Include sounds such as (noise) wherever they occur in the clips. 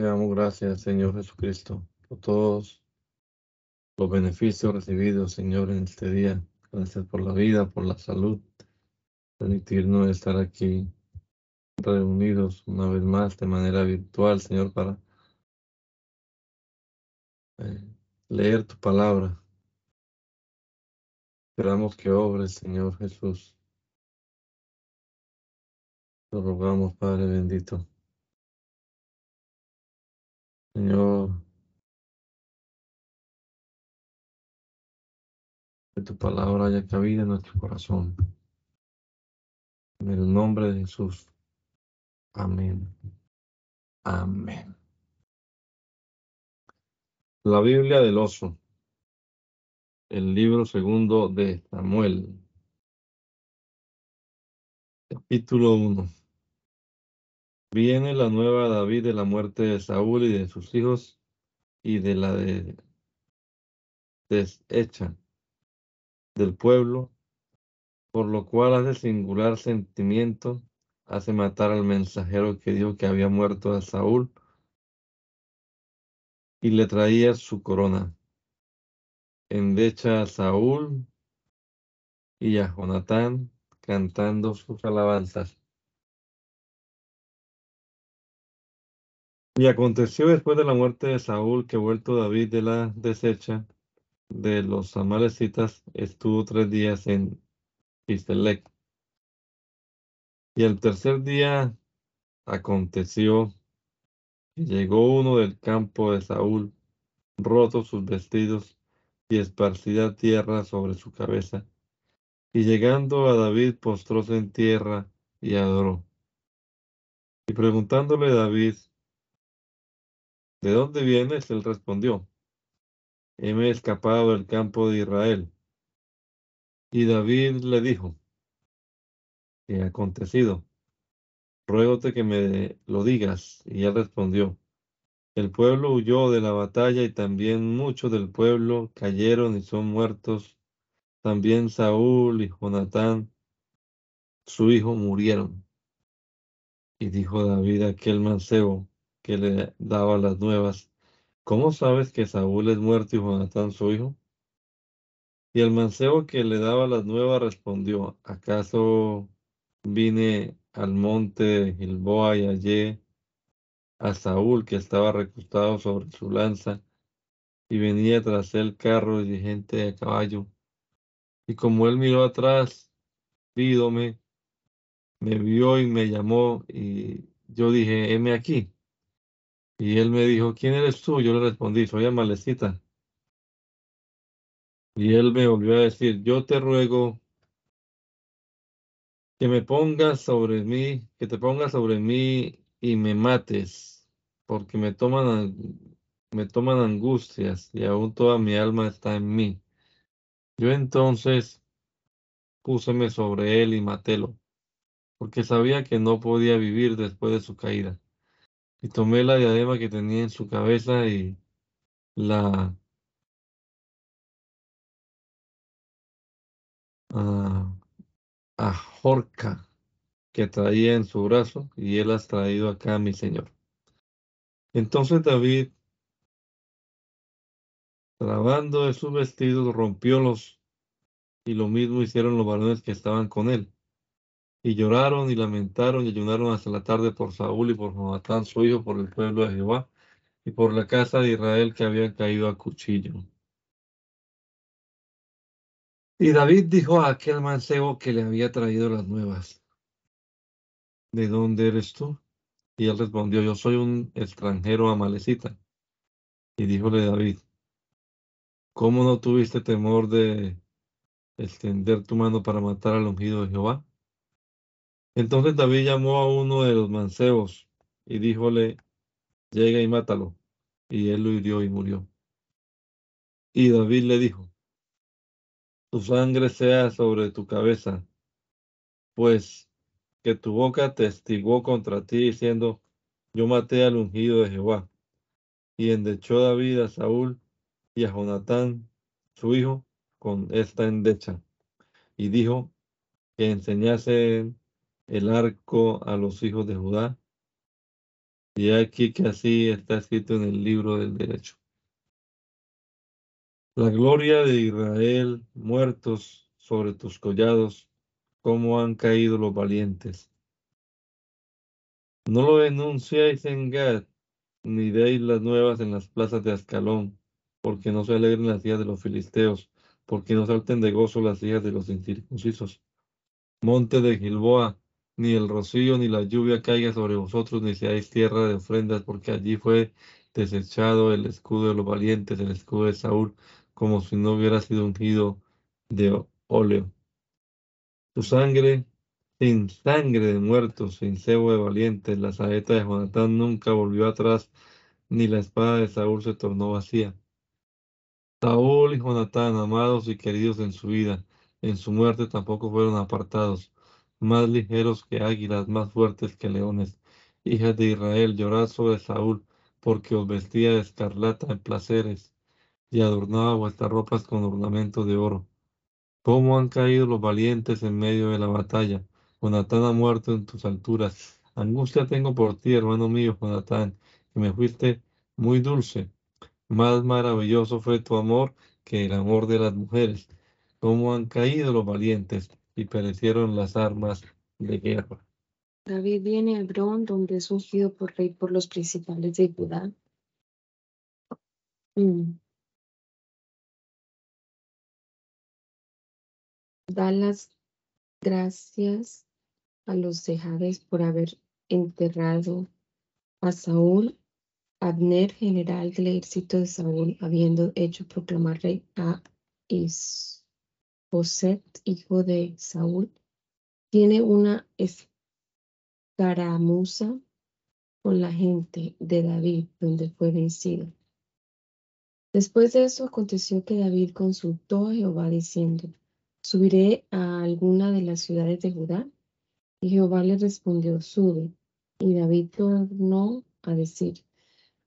Te damos gracias, Señor Jesucristo, por todos los beneficios recibidos, Señor, en este día. Gracias por la vida, por la salud, permitirnos estar aquí reunidos una vez más de manera virtual, Señor, para eh, leer tu palabra. Esperamos que obres, Señor Jesús. Lo rogamos, Padre bendito. Señor, que tu palabra haya cabida en nuestro corazón. En el nombre de Jesús. Amén. Amén. La Biblia del oso. El libro segundo de Samuel. Capítulo 1. Viene la nueva David de la muerte de Saúl y de sus hijos y de la de deshecha del pueblo, por lo cual hace singular sentimiento, hace matar al mensajero que dijo que había muerto a Saúl y le traía su corona. Endecha a Saúl y a Jonatán cantando sus alabanzas. Y aconteció después de la muerte de Saúl que vuelto David de la deshecha de los amalecitas, estuvo tres días en Istelec. Y el tercer día aconteció que llegó uno del campo de Saúl, roto sus vestidos y esparcida tierra sobre su cabeza. Y llegando a David, postróse en tierra y adoró. Y preguntándole David, ¿de dónde vienes? Él respondió, heme escapado del campo de Israel. Y David le dijo, ¿qué ha acontecido? Ruégote que me lo digas. Y él respondió, el pueblo huyó de la batalla y también muchos del pueblo cayeron y son muertos. También Saúl y Jonatán, su hijo, murieron. Y dijo David aquel mancebo que le daba las nuevas, ¿cómo sabes que Saúl es muerto y Jonatán su hijo? Y el mancebo que le daba las nuevas respondió, ¿acaso vine al monte de Gilboa y hallé a Saúl que estaba recostado sobre su lanza y venía tras él carro y gente de caballo? Y como él miró atrás, vídome, me vio y me llamó y yo dije, heme aquí. Y él me dijo, ¿quién eres tú? Yo le respondí, soy Amalecita. Y él me volvió a decir, yo te ruego que me pongas sobre mí, que te pongas sobre mí y me mates, porque me toman, me toman angustias y aún toda mi alma está en mí. Yo entonces púseme sobre él y matélo, porque sabía que no podía vivir después de su caída. Y tomé la diadema que tenía en su cabeza y la uh, ajorca que traía en su brazo, y él has traído acá, mi señor. Entonces David Trabando de sus vestidos, rompiólos, y lo mismo hicieron los varones que estaban con él. Y lloraron y lamentaron y ayunaron hasta la tarde por Saúl y por Jonatán, su hijo, por el pueblo de Jehová, y por la casa de Israel que habían caído a cuchillo. Y David dijo a aquel mancebo que le había traído las nuevas, ¿de dónde eres tú? Y él respondió, yo soy un extranjero amalecita. Y díjole David, ¿Cómo no tuviste temor de extender tu mano para matar al ungido de Jehová? Entonces David llamó a uno de los mancebos y díjole, llega y mátalo. Y él lo hirió y murió. Y David le dijo, tu sangre sea sobre tu cabeza, pues que tu boca testigó contra ti diciendo, yo maté al ungido de Jehová. Y endechó David a Saúl y a Jonatán, su hijo, con esta endecha. Y dijo que enseñase el arco a los hijos de Judá. Y aquí que así está escrito en el libro del derecho. La gloria de Israel, muertos sobre tus collados, cómo han caído los valientes. No lo denunciáis en Gad, ni deis las nuevas en las plazas de Ascalón, porque no se alegren las hijas de los filisteos, porque no salten de gozo las hijas de los incircuncisos. Monte de Gilboa, ni el rocío ni la lluvia caiga sobre vosotros, ni seáis tierra de ofrendas, porque allí fue desechado el escudo de los valientes, el escudo de Saúl, como si no hubiera sido ungido de óleo. Tu sangre, sin sangre de muertos, sin cebo de valientes, la saeta de Jonatán nunca volvió atrás, ni la espada de Saúl se tornó vacía. Saúl y Jonatán, amados y queridos en su vida, en su muerte tampoco fueron apartados, más ligeros que águilas, más fuertes que leones. Hijas de Israel, llorad sobre Saúl, porque os vestía de escarlata en placeres, y adornaba vuestras ropas con ornamentos de oro. ¿Cómo han caído los valientes en medio de la batalla? Jonatán ha muerto en tus alturas. Angustia tengo por ti, hermano mío, Jonatán, que me fuiste muy dulce. Más maravilloso fue tu amor que el amor de las mujeres. Cómo han caído los valientes y perecieron las armas de guerra. David viene a Hebrón, donde es ungido por rey por los principales de Judá. Mm. Da las gracias a los de por haber enterrado a Saúl, Abner, general del ejército de Saúl, habiendo hecho proclamar rey a Isboset, hijo de Saúl, tiene una escaramuza con la gente de David, donde fue vencido. Después de eso aconteció que David consultó a Jehová diciendo, ¿subiré a alguna de las ciudades de Judá? Y Jehová le respondió, sube. Y David tornó a decir,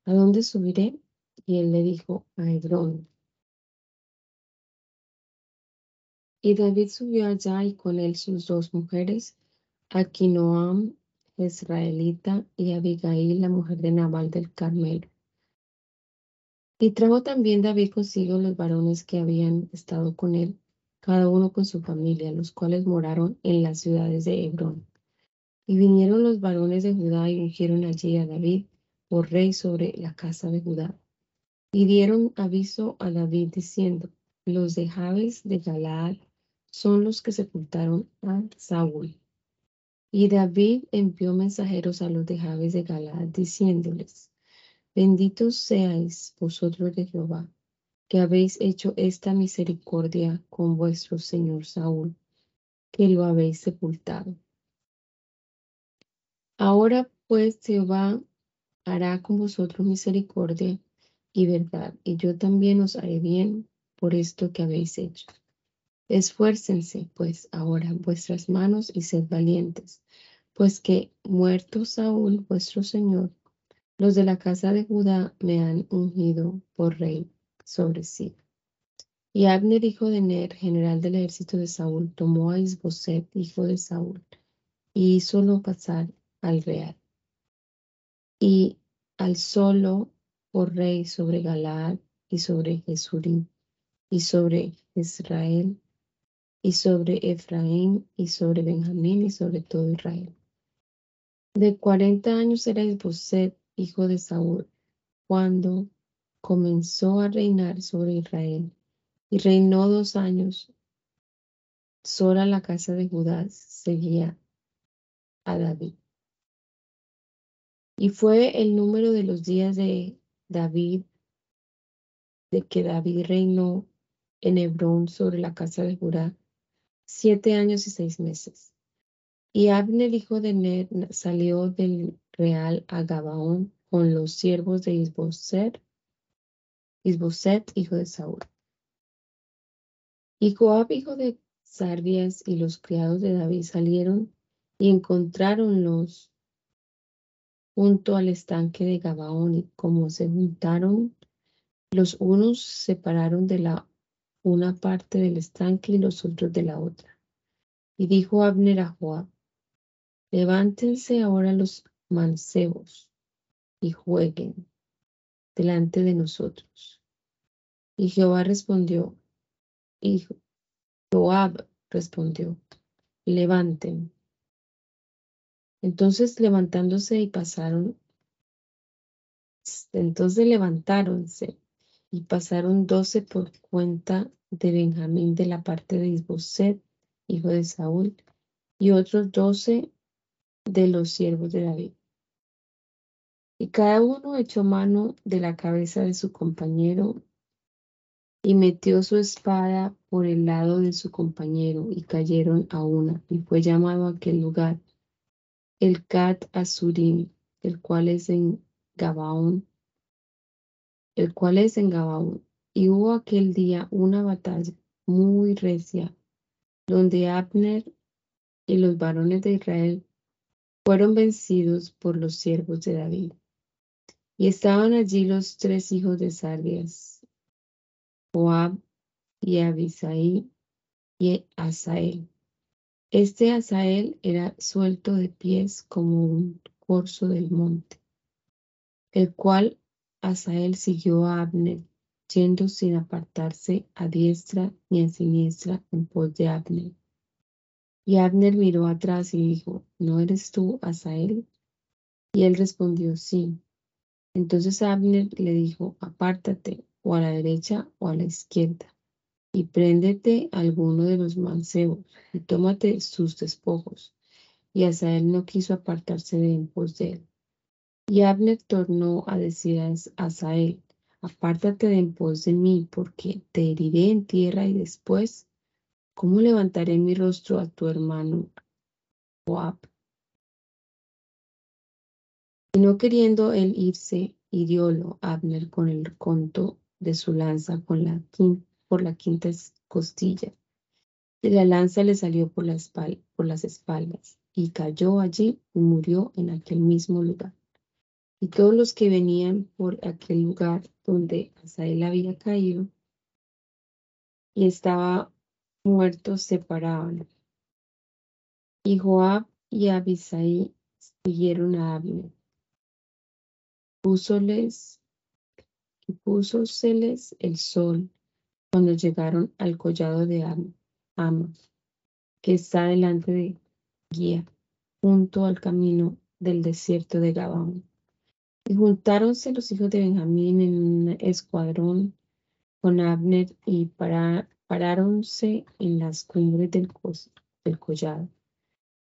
¿a dónde subiré? Y él le dijo, a Hebrón. Y David subió allá y con él sus dos mujeres, Aquinoam, israelita, y Abigail, la mujer de Nabal del Carmelo. Y trajo también David consigo los varones que habían estado con él, cada uno con su familia, los cuales moraron en las ciudades de Hebrón. Y vinieron los varones de Judá y ungieron allí a David por rey sobre la casa de Judá. Y dieron aviso a David diciendo, los de Jabes de Galaad son los que sepultaron a Saúl. Y David envió mensajeros a los de Jabes de Galaad diciéndoles, benditos seáis vosotros de Jehová, que habéis hecho esta misericordia con vuestro señor Saúl, que lo habéis sepultado. Ahora pues Jehová hará con vosotros misericordia y verdad, y yo también os haré bien por esto que habéis hecho. Esfuércense, pues, ahora vuestras manos y sed valientes, pues que, muerto Saúl, vuestro Señor, los de la casa de Judá me han ungido por rey sobre sí. Y Abner, hijo de Ner, general del ejército de Saúl, tomó a Isboset, hijo de Saúl, y hízolo pasar al real. Y alzólo por rey sobre Galaad y sobre Jesurí y sobre Israel y sobre Efraín y sobre Benjamín y sobre todo Israel. De cuarenta años era Isboset, hijo de Saúl, cuando comenzó a reinar sobre Israel y reinó dos años. Sola la casa de Judá seguía a David. Y fue el número de los días de David, de que David reinó en Hebrón sobre la casa de Judá, siete años y seis meses. Y Abner, hijo de Ner, salió del real a Gabaón con los siervos de Isboset Isboset, hijo de Saúl. Y Joab, hijo de Sarvias, y los criados de David salieron y encontráronlos junto al estanque de Gabaón, y como se juntaron, los unos se separaron de la una parte del estanque y los otros de la otra. Y dijo Abner a Joab, levántense ahora los mancebos y jueguen delante de nosotros. Y Jehová respondió, y Joab respondió, levanten. Entonces levantándose y pasaron, entonces levantáronse y pasaron doce por cuenta de Benjamín de la parte de Isboset, hijo de Saúl, y otros doce de los siervos de David. Y cada uno echó mano de la cabeza de su compañero y metió su espada por el lado de su compañero y cayeron a una. Y fue llamado aquel lugar el Cat Azurim, el cual es en Gabaón, el cual es en Gabaón. Y hubo aquel día una batalla muy recia, donde Abner y los varones de Israel fueron vencidos por los siervos de David. Y estaban allí los tres hijos de Sardias, Joab y Abisai y Asael. Este Asael era suelto de pies como un corzo del monte, el cual Asael siguió a Abner, yendo sin apartarse a diestra ni a siniestra en pos de Abner. Y Abner miró atrás y dijo, ¿no eres tú, Asael? Y él respondió, sí. Entonces Abner le dijo, apártate, o a la derecha o a la izquierda, y préndete alguno de los mancebos, y tómate sus despojos. Y Asael no quiso apartarse de en pos de él. Y Abner tornó a decir a Asael, apártate de en pos de mí, porque te heriré en tierra y después ¿Cómo levantaré mi rostro a tu hermano Joab? Y no queriendo él irse, hiriólo Abner con el conto de su lanza por la quinta costilla. Y la lanza le salió por, la por las espaldas y cayó allí y murió en aquel mismo lugar. Y todos los que venían por aquel lugar donde Asael había caído y estaba muertos separaban. Y Joab y Abisai siguieron a Abner. Púsoles púsoseles el sol cuando llegaron al collado de Ama, que está delante de Guía, junto al camino del desierto de Gabón. Y juntáronse los hijos de Benjamín en un escuadrón con Abner y para, paráronse en las cumbres del, collado.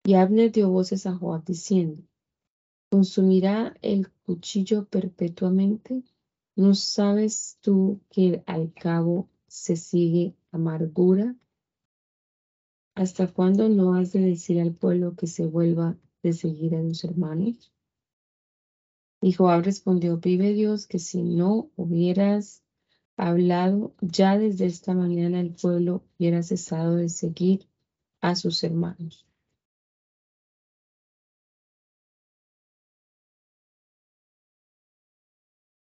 Y Abner dio voces a Joab diciendo, ¿consumirá el cuchillo perpetuamente? ¿No sabes tú que al cabo se sigue amargura? ¿Hasta cuándo no has de decir al pueblo que se vuelva de seguir a los hermanos? Y Joab respondió, vive Dios que si no hubieras hablado, ya desde esta mañana el pueblo hubiera cesado de seguir a sus hermanos.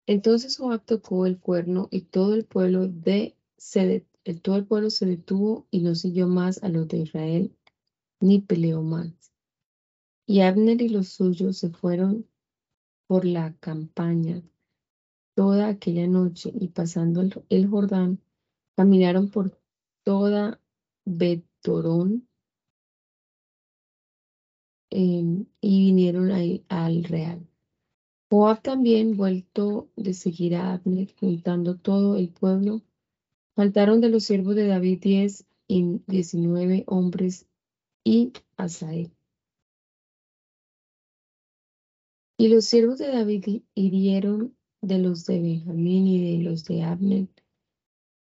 Entonces Joab tocó el cuerno y todo el pueblo de se todo el pueblo se detuvo y no siguió más a los de Israel, ni peleó más. Y Abner y los suyos se fueron por la campaña toda aquella noche y pasando el, Jordán, caminaron por toda Betorón em, y vinieron ahí al real. Joab también, vuelto de seguir a Abner, juntando todo el pueblo, faltaron de los siervos de David diez y diecinueve hombres y Asael. Y los siervos de David hirieron de los de Benjamín y de los de Abner,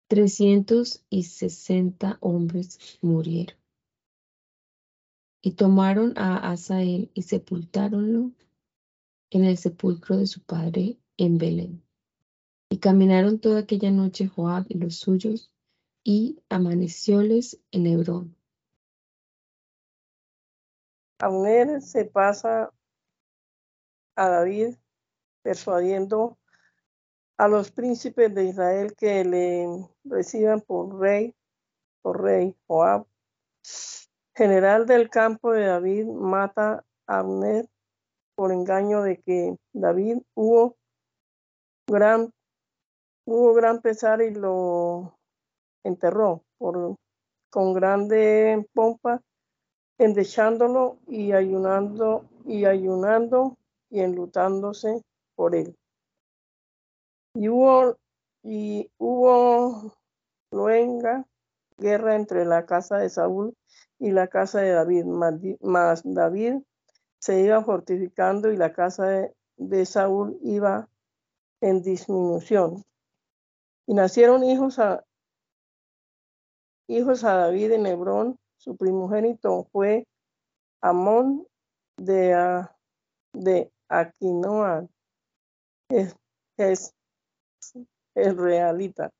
trescientos y sesenta hombres murieron. Y tomaron a Asael y sepultáronlo en el sepulcro de su padre en Belén. Y caminaron toda aquella noche Joab y los suyos, y amanecióles en Hebrón. Abner se pasa a David persuadiendo a los príncipes de Israel que le reciban por rey, por rey Joab. General del campo de David mata a Abner por engaño de que David hubo gran, hubo gran pesar y lo enterró por, con grande pompa, endechándolo y ayunando y ayunando y enlutándose por él. Y hubo, y hubo guerra entre la casa de Saúl y la casa de David, mas David se iba fortificando y la casa de, Saúl iba en disminución. Y nacieron hijos a, hijos a David en Hebrón. Su primogénito fue Amón de, de Aquinoa, es, es el realita.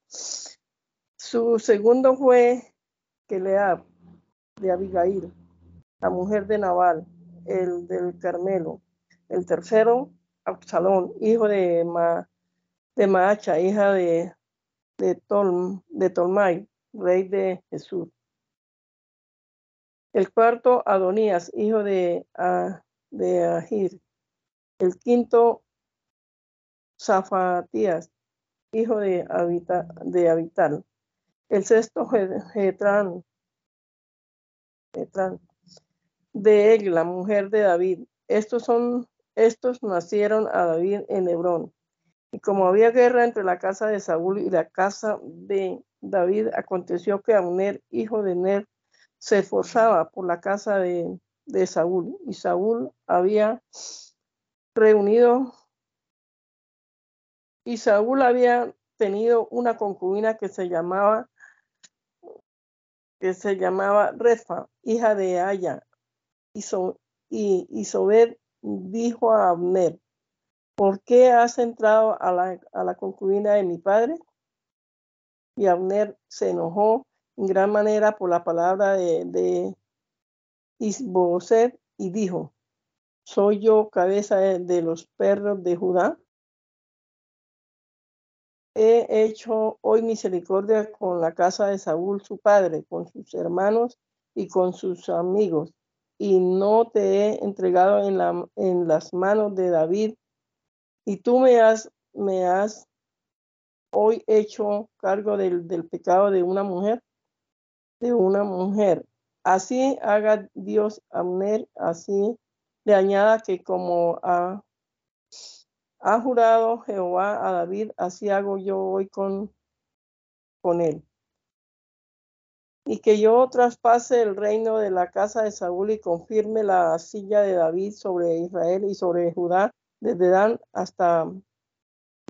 Su segundo fue Keleab de Abigail, la mujer de Nabal, el del Carmelo. El tercero, Absalón, hijo de, Ma, de Maacha, hija de, de, de Tolmai, rey de Jesús. El cuarto, Adonías, hijo de, de Ahir. El quinto, Zafatías, hijo de, de Abital. El sexto, Getrán, de él, la mujer de David. Estos son, estos nacieron a David en Hebrón. Y como había guerra entre la casa de Saúl y la casa de David, aconteció que Abner, hijo de Ner, se esforzaba por la casa de, de Saúl. Y Saúl había reunido, y Saúl había tenido una concubina que se llamaba que se llamaba Refa, hija de Aya. Y, so, y, dijo a Abner, ¿por qué has entrado a la, a la concubina de mi padre? Y Abner se enojó en gran manera por la palabra de, de y dijo, ¿soy yo cabeza de los perros de Judá? he hecho hoy misericordia con la casa de Saúl, su padre, con sus hermanos y con sus amigos, y no te he entregado en, la, en las manos de David, y tú me has, hoy hecho cargo del, pecado de una mujer, de una mujer. Así haga Dios Amner, así le añada que como ha jurado Jehová a David, así hago yo hoy con, con él. Y que yo traspase el reino de la casa de Saúl y confirme la silla de David sobre Israel y sobre Judá, desde Dan hasta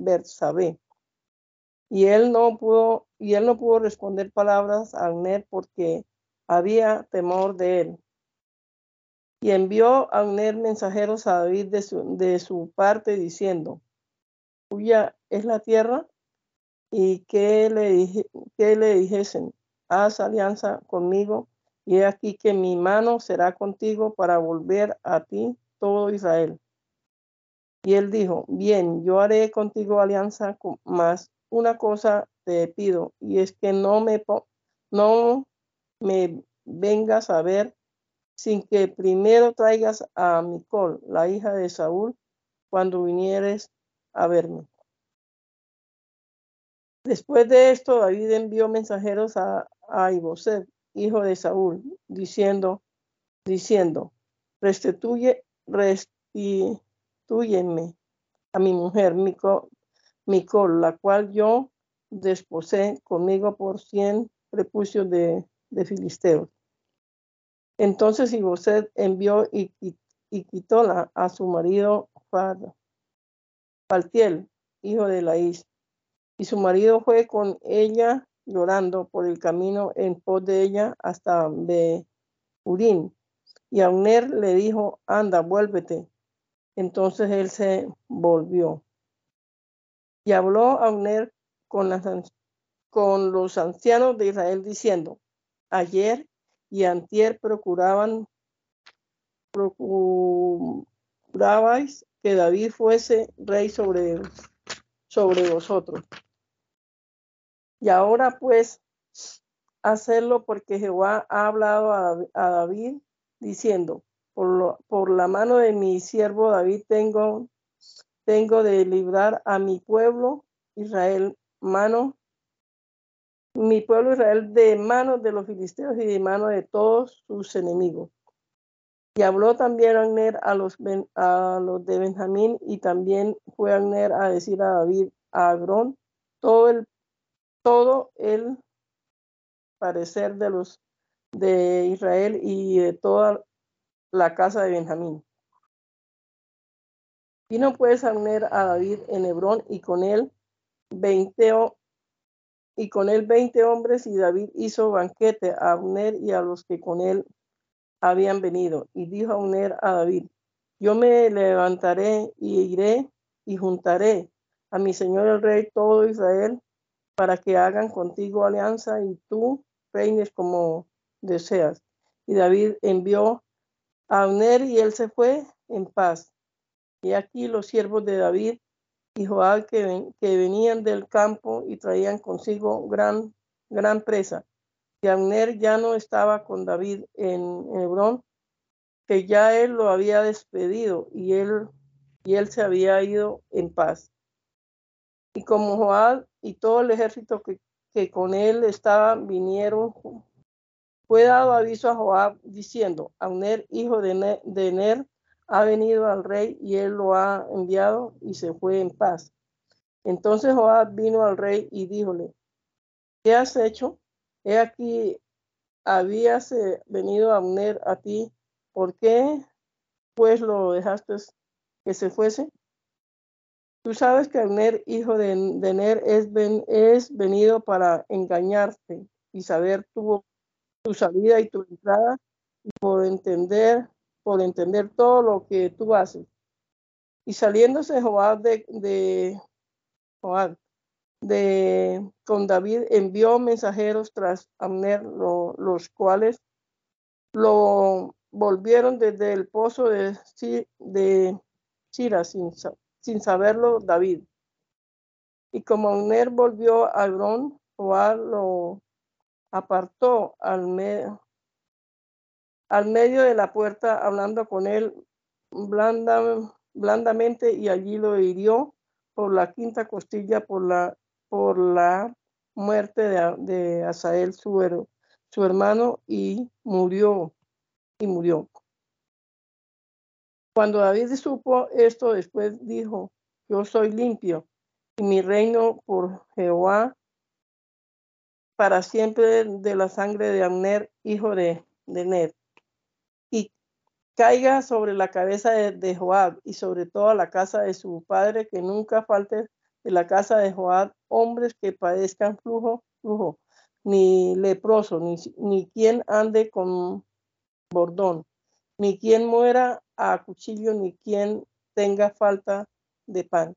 Bersabé. Y él no pudo, y él no pudo responder palabras a Abner porque había temor de él. Y envió a Abner mensajeros a David de su, parte diciendo, tuya es la tierra, y que le, que le dijesen, haz alianza conmigo, y he aquí que mi mano será contigo para volver a ti todo Israel. Y él dijo, bien, yo haré contigo alianza, más una cosa te pido, y es que no me, no me vengas a ver sin que primero traigas a Micol, la hija de Saúl, cuando vinieres a verme. Después de esto, David envió mensajeros a, a Iboset, hijo de Saúl, diciendo, diciendo, restituye, restituyeme a mi mujer, Micol, la cual yo desposé conmigo por cien prepucios de, de filisteos. Entonces Iboset envió y, y, a su marido Paltiel, hijo de Laís. Y su marido fue con ella llorando por el camino en pos de ella hasta Behurín. Y Auner le dijo, anda, vuélvete. Entonces él se volvió. Y habló con, con los ancianos de Israel diciendo, ayer y antier procuraban, procurabais que David fuese rey sobre, sobre vosotros. Y ahora pues hacerlo porque Jehová ha hablado a, David diciendo, por, por la mano de mi siervo David tengo, tengo de librar a mi pueblo Israel, mano, mi pueblo Israel de manos de los filisteos y de manos de todos sus enemigos. Y habló también Agner a los, a los de Benjamín y también fue Agner a decir a David, a Agrón, todo el, todo el parecer de los de Israel y de toda la casa de Benjamín. Vino pues Abner a David en Hebrón y con él veinte y con él veinte hombres y David hizo banquete a Abner y a los que con él habían venido. Y dijo Abner a David, yo me levantaré y iré y juntaré a mi señor el rey todo Israel para que hagan contigo alianza y tú reines como deseas. Y David envió a Abner y él se fue en paz. Y aquí los siervos de David y Joab que, venían del campo y traían consigo gran, gran presa. Y Abner ya no estaba con David en, Hebrón, que ya él lo había despedido y él, y él se había ido en paz. Y como Joab y todo el ejército que, con él estaba vinieron fue dado aviso a Joab diciendo, Abner, hijo de, Ner, ha venido al rey y él lo ha enviado y se fue en paz. Entonces Joab vino al rey y díjole, ¿qué has hecho? He aquí, habías venido Abner a ti, ¿por qué pues lo dejaste que se fuese? Tú sabes que Abner, hijo de, Ner, es, venido para engañarte y saber tu tu salida y tu entrada por entender, por entender todo lo que tú haces. Y saliéndose Joab de, de Joab, de con David envió mensajeros tras Amner, los cuales lo volvieron desde el pozo de, de Sira sin, sin saberlo David. Y como Amner volvió a Hebrón, Joab lo apartó al, medio al medio de la puerta, hablando con él blandamente, y allí lo hirió por la quinta costilla por la, por la muerte de, Asael, su, su hermano, y murió, y murió. Cuando David supo esto, después dijo, yo soy limpio, y mi reino por Jehová para siempre de la sangre de Amner, hijo de, de caiga sobre la cabeza de, Joab y sobre toda la casa de su padre, que nunca falte de la casa de Joab hombres que padezcan flujo, flujo, ni leproso, ni, ni quien ande con bordón, ni quien muera a cuchillo, ni quien tenga falta de pan.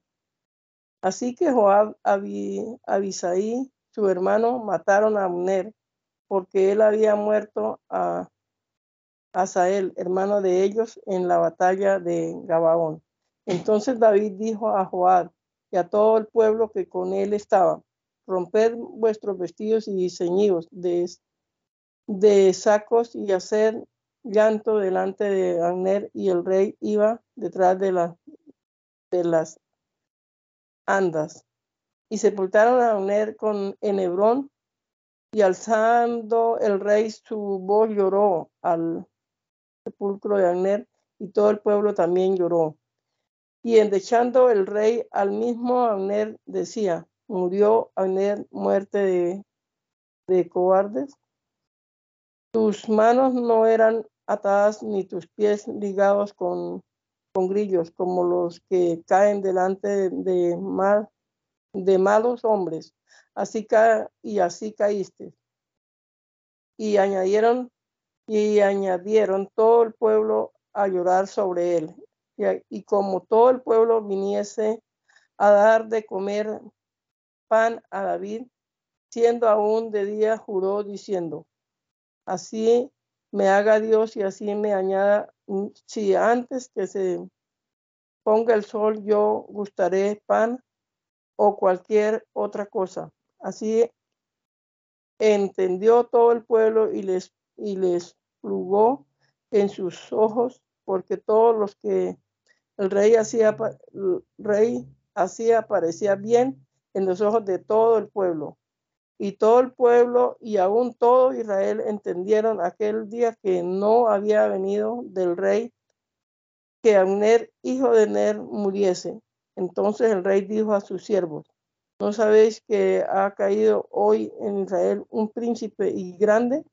Así que Joab, Abisaí, su hermano mataron a Abner porque él había muerto a Asael, hermano de ellos, en la batalla de Gabaón. Entonces David dijo a Joab y a todo el pueblo que con él estaba, romped vuestros vestidos y ceñidos de, sacos y hacer llanto delante de Abner y el rey iba detrás de, de las andas y sepultaron a Abner con, en Hebrón, y alzando el rey su voz lloró al sepulcro de Abner, y todo el pueblo también lloró. Y endechando el rey al mismo Abner decía, murió Abner muerte de, de cobardes. Tus manos no eran atadas ni tus pies ligados con, con grillos, como los que caen delante de, de mar de malos hombres, así ca y así caíste. Y añadieron y añadieron todo el pueblo a llorar sobre él. Y, y como todo el pueblo viniese a dar de comer pan a David, siendo aún de día, juró diciendo, así me haga Dios y así me añada, si antes que se ponga el sol yo gustaré pan o cualquier otra cosa. Así entendió todo el pueblo y les, y les plugó en sus ojos porque todos los que el rey hacía, el rey hacía parecía bien en los ojos de todo el pueblo. Y todo el pueblo y aún todo Israel entendieron aquel día que no había venido del rey que Abner, hijo de Ner, muriese. Entonces el rey dijo a sus siervos, ¿no sabéis que ha caído hoy en Israel un príncipe y grande?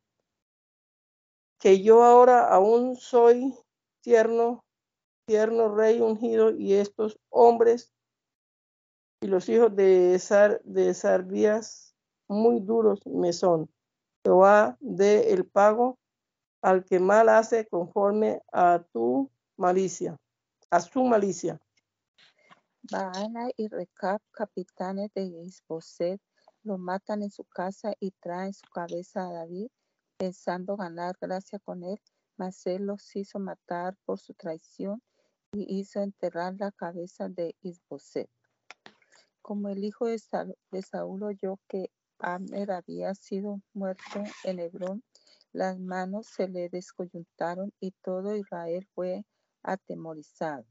Que yo ahora aún soy tierno, tierno rey ungido y estos hombres y los hijos de, Sar, de Sarbías muy duros me son. Jehová de el pago al que mal hace conforme a tu malicia, a su malicia. Baana y Recap, capitanes de Isboset, lo matan en su casa y traen su cabeza a David, pensando ganar gracia con él, mas él los hizo matar por su traición y hizo enterrar la cabeza de Isboset. Como el hijo de, Saúl oyó que Abner había sido muerto en Hebrón, las manos se le descoyuntaron y todo Israel fue atemorizado.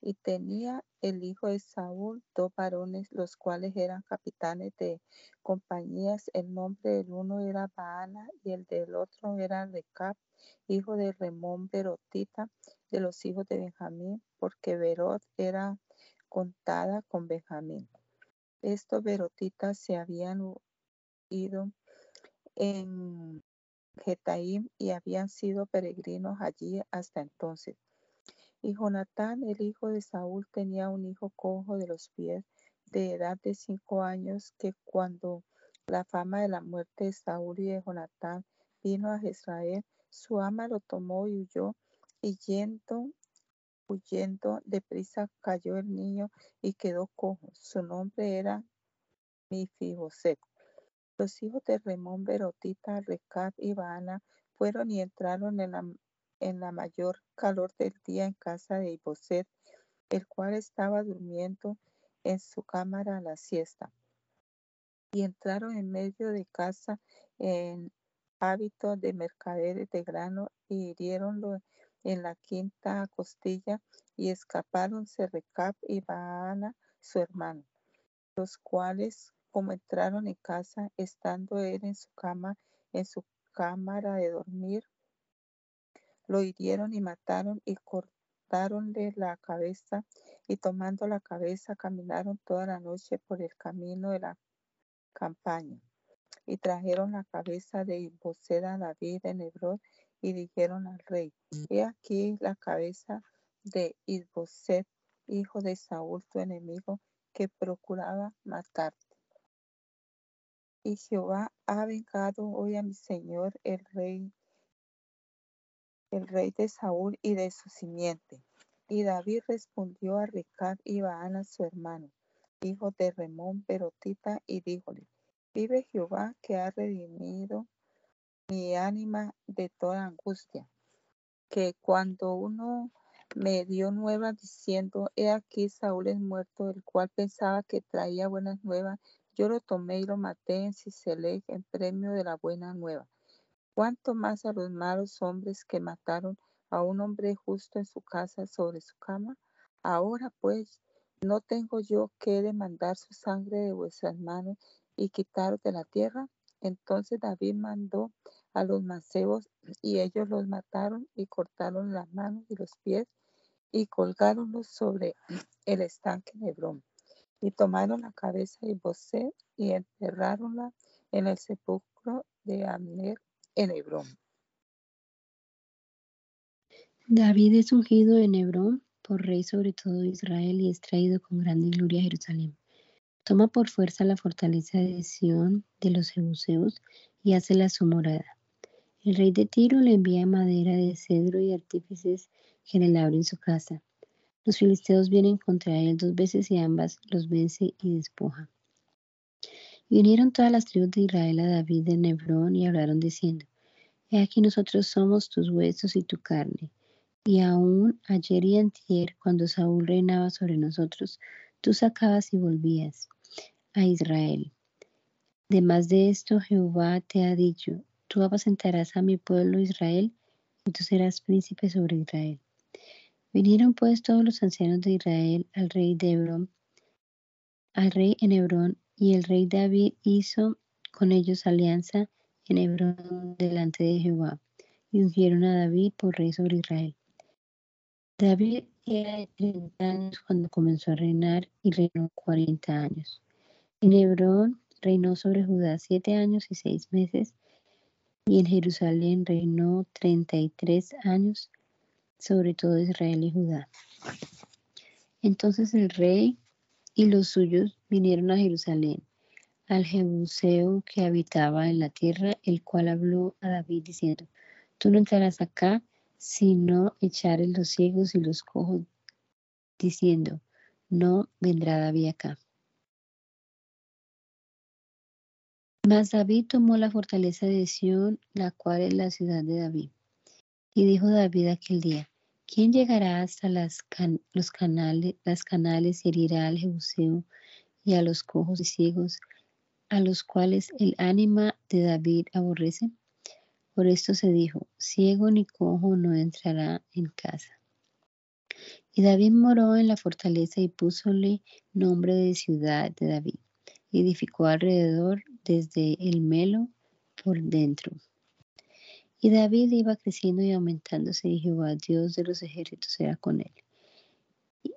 Y tenía el hijo de Saúl dos varones, los cuales eran capitanes de compañías. El nombre del uno era Baana y el del otro era Recap, hijo de Remón Berotita, de los hijos de Benjamín, porque Berot era contada con Benjamín. Estos Berotitas se habían ido en Getaim y habían sido peregrinos allí hasta entonces. Y Jonatán, el hijo de Saúl, tenía un hijo cojo de los pies, de edad de cinco años, que cuando la fama de la muerte de Saúl y de Jonatán vino a Israel, su ama lo tomó y huyó, y yendo Huyendo deprisa cayó el niño y quedó cojo. Su nombre era Mifiboset. Los hijos de Remón, Berotita, Recab y Baana fueron y entraron en la, en la mayor calor del día en casa de Iboset, el cual estaba durmiendo en su cámara a la siesta. Y entraron en medio de casa en hábito de mercaderes de grano y hiriéronlo en la quinta costilla y escaparon Recap y Baana, su hermano, los cuales, como entraron en casa, estando él en su cama, en su cámara de dormir, lo hirieron y mataron y cortaronle la cabeza y tomando la cabeza caminaron toda la noche por el camino de la campaña y trajeron la cabeza de Iboseda a David en Hebrón y dijeron al rey, he aquí la cabeza de Isboset, hijo de Saúl, tu enemigo, que procuraba matarte. Y Jehová ha vengado hoy a mi señor el rey, el rey de Saúl y de su simiente. Y David respondió a Ricard y Baana su hermano, hijo de Remón Perotita, y díjole, vive Jehová que ha redimido mi ánima de toda angustia, que cuando uno me dio nuevas diciendo, he aquí Saúl es muerto, el cual pensaba que traía buenas nuevas, yo lo tomé y lo maté en Siselec en premio de la buena nueva. Cuanto más a los malos hombres que mataron a un hombre justo en su casa sobre su cama. Ahora pues, ¿no tengo yo que demandar su sangre de vuestras manos y quitaros de la tierra? Entonces David mandó a los mancebos y ellos los mataron y cortaron las manos y los pies y colgáronlos sobre el estanque de Hebrón. Y tomaron la cabeza de Bosé y enterraronla en el sepulcro de Abner en Hebrón. David es ungido en Hebrón por rey sobre todo Israel y es traído con grande gloria a Jerusalén. Toma por fuerza la fortaleza de Sión de los Jebuseos y hace la su morada. El rey de Tiro le envía madera de cedro y artífices que le labren su casa. Los filisteos vienen contra él dos veces y ambas los vence y despoja. Y vinieron todas las tribus de Israel a David de Nebrón y hablaron diciendo, He aquí nosotros somos tus huesos y tu carne. Y aún ayer y antier, cuando Saúl reinaba sobre nosotros, tú sacabas y volvías a Israel. Además de esto, Jehová te ha dicho, tú apacentarás a mi pueblo Israel y tú serás príncipe sobre Israel. Vinieron pues todos los ancianos de Israel al rey de Hebrón, al rey en Hebrón, y el rey David hizo con ellos alianza en Hebrón delante de Jehová, y ungieron a David por rey sobre Israel. David era de 30 años cuando comenzó a reinar y reinó 40 años. En Hebrón reinó sobre Judá siete años y seis meses, y en Jerusalén reinó 33 años sobre todo Israel y Judá. Entonces el rey y los suyos vinieron a Jerusalén, al Jebuseo que habitaba en la tierra, el cual habló a David diciendo, tú no entrarás acá, sino echares los ciegos y los cojos, diciendo, no vendrá David acá. Mas David tomó la fortaleza de Sión, la cual es la ciudad de David. Y dijo David aquel día, ¿quién llegará hasta las los canales, canales y herirá al Jebuseo y a los cojos y ciegos, a los cuales el ánima de David aborrece? Por esto se dijo, ciego ni cojo no entrará en casa. Y David moró en la fortaleza y púsole nombre de ciudad de David. Edificó alrededor desde el Melo por dentro y David iba creciendo y aumentándose y Jehová, Dios de los ejércitos, era con él.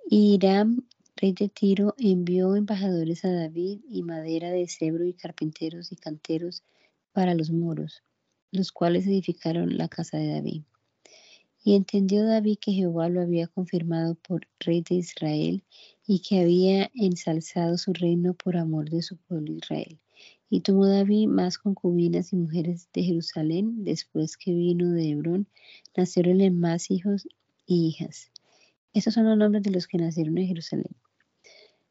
Y Hiram, rey de Tiro, envió embajadores a David y madera de cebro y carpinteros y canteros para los muros, los cuales edificaron la casa de David. Y entendió David que Jehová lo había confirmado por rey de Israel y que había ensalzado su reino por amor de su pueblo Israel. Y tomó David más concubinas y mujeres de Jerusalén. Después que vino de Hebrón, nacieronle más hijos y hijas. Estos son los nombres de los que nacieron en Jerusalén.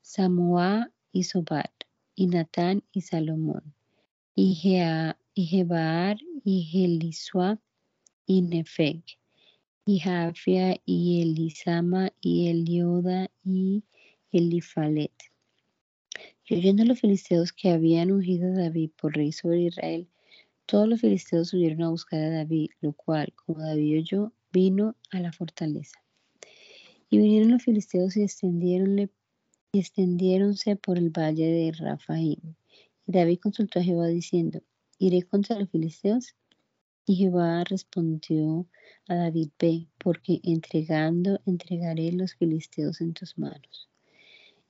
Samoa y Sobat, y Natán y Salomón, y, Jebaar y Jelisua y Nefeg, y Jafia y Elisama y Elioda y Elifalet. Y oyendo los filisteos que habían ungido a David por rey sobre Israel, todos los filisteos subieron a buscar a David, lo cual, como David oyó, vino a la fortaleza. Y vinieron los filisteos y extendiéronse por el valle de Rafaim. Y David consultó a Jehová diciendo, ¿iré contra los filisteos? Y Jehová respondió a David, ve, porque entregando entregaré los filisteos en tus manos.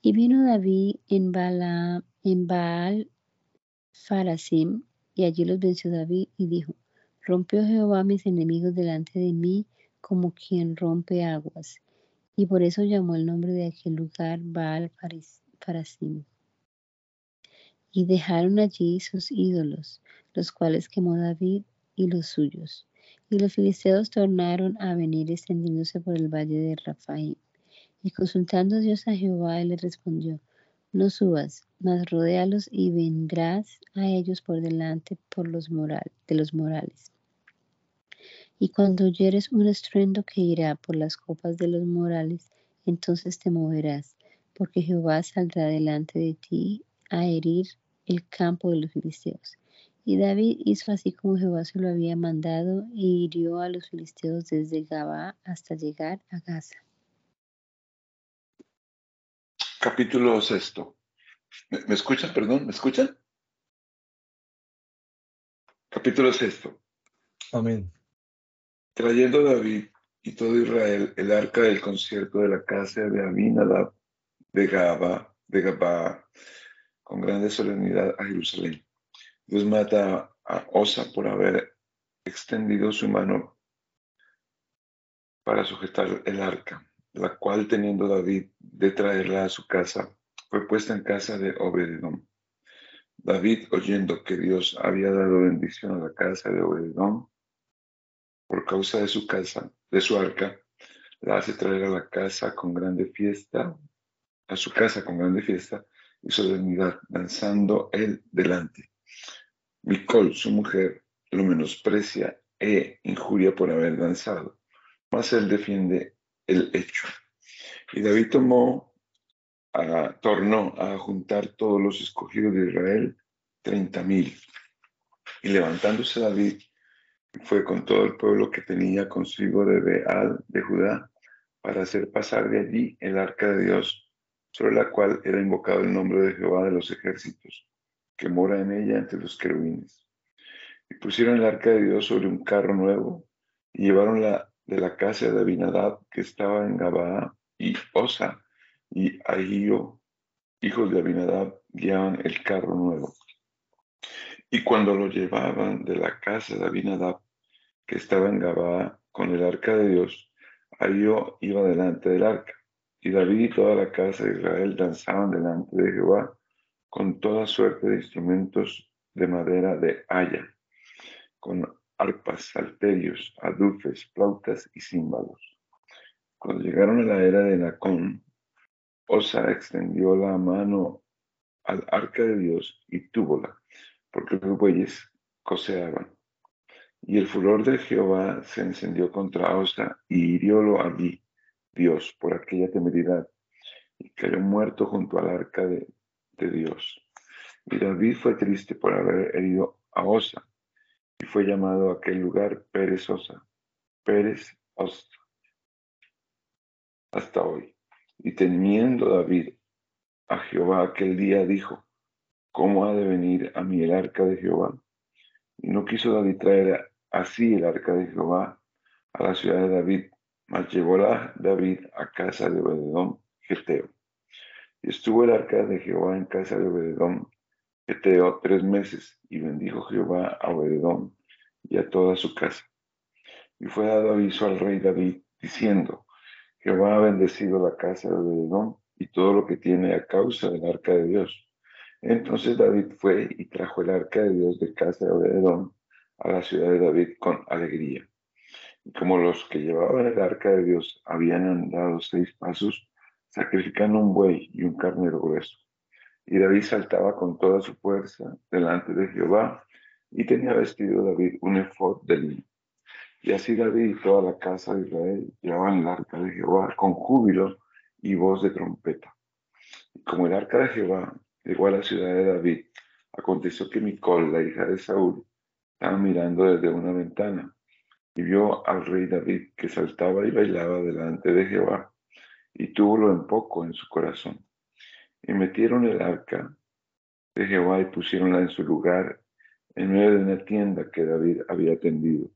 Y vino David en, en Baal Farasim, y allí los venció David y dijo, rompió Jehová mis enemigos delante de mí como quien rompe aguas. Y por eso llamó el nombre de aquel lugar Baal Farasim. Y dejaron allí sus ídolos, los cuales quemó David y los suyos. Y los filisteos tornaron a venir extendiéndose por el valle de Rafaim. Y consultando Dios a Jehová, él le respondió, no subas, mas rodéalos y vendrás a ellos por delante por los de los morales. Y cuando oyeres un estruendo que irá por las copas de los morales, entonces te moverás, porque Jehová saldrá delante de ti a herir el campo de los filisteos. Y David hizo así como Jehová se lo había mandado e hirió a los filisteos desde Gabá hasta llegar a Gaza. Capítulo sexto. ¿Me, escuchan? Perdón, ¿me escuchan? Capítulo sexto. Amén. Trayendo David y todo Israel el arca del concierto de la casa de Abinadab de Gaba, de Gaba, con grande solemnidad a Jerusalén. Dios mata a Osa por haber extendido su mano para sujetar el arca la cual teniendo David de traerla a su casa, fue puesta en casa de Obededón. David, oyendo que Dios había dado bendición a la casa de Obededón, por causa de su casa, de su arca, la hace traer a la casa con grande fiesta, a su casa con grande fiesta y solemnidad, danzando él delante. Micol, su mujer, lo menosprecia e injuria por haber danzado, mas él defiende el hecho. Y David tomó, tornó a juntar todos los escogidos de Israel, treinta mil. Y levantándose David, fue con todo el pueblo que tenía consigo de Beal, de Judá, para hacer pasar de allí el arca de Dios, sobre la cual era invocado el nombre de Jehová de los ejércitos, que mora en ella entre los querubines. Y pusieron el arca de Dios sobre un carro nuevo, y llevaronla de la casa de Abinadab, que estaba en Gabaa, y Osa, y Ahío, hijos de Abinadab, guiaban el carro nuevo. Y cuando lo llevaban de la casa de Abinadab, que estaba en Gabaa, con el arca de Dios, Ahío iba delante del arca. Y David y toda la casa de Israel danzaban delante de Jehová con toda suerte de instrumentos de madera de haya, con arpas, salterios, adufes, flautas y címbalos. Cuando llegaron a la era de Nacón, Osa extendió la mano al arca de Dios y túvola, porque los bueyes coseaban. Y el furor de Jehová se encendió contra Osa y hiriólo allí, Dios, por aquella temeridad, y cayó muerto junto al arca de, de Dios. Y David fue triste por haber herido a Osa, y fue llamado aquel lugar Pérez Osa, Pérez Osa, hasta hoy. Y temiendo David a Jehová aquel día, dijo, ¿cómo ha de venir a mí el arca de Jehová? Y no quiso David traer así el arca de Jehová a la ciudad de David, mas llevóla David a casa de Obededón, Geteo. Y estuvo el arca de Jehová en casa de Obededón, Tres meses, y bendijo Jehová a Obededón y a toda su casa. Y fue dado aviso al rey David, diciendo, Jehová ha bendecido la casa de Obededón y todo lo que tiene a causa del arca de Dios. Entonces David fue y trajo el arca de Dios de casa de Obededón a la ciudad de David con alegría. Y como los que llevaban el arca de Dios habían andado seis pasos, sacrificando un buey y un carnero grueso. Y David saltaba con toda su fuerza delante de Jehová, y tenía vestido David un efod de lino. Y así David y toda la casa de Israel llevaban el arca de Jehová con júbilo y voz de trompeta. Y como el arca de Jehová llegó a la ciudad de David, aconteció que Micol, la hija de Saúl, estaba mirando desde una ventana y vio al rey David que saltaba y bailaba delante de Jehová y túvolo en poco en su corazón. Y metieron el arca de Jehová y pusieronla en su lugar en medio de una tienda que David había tendido.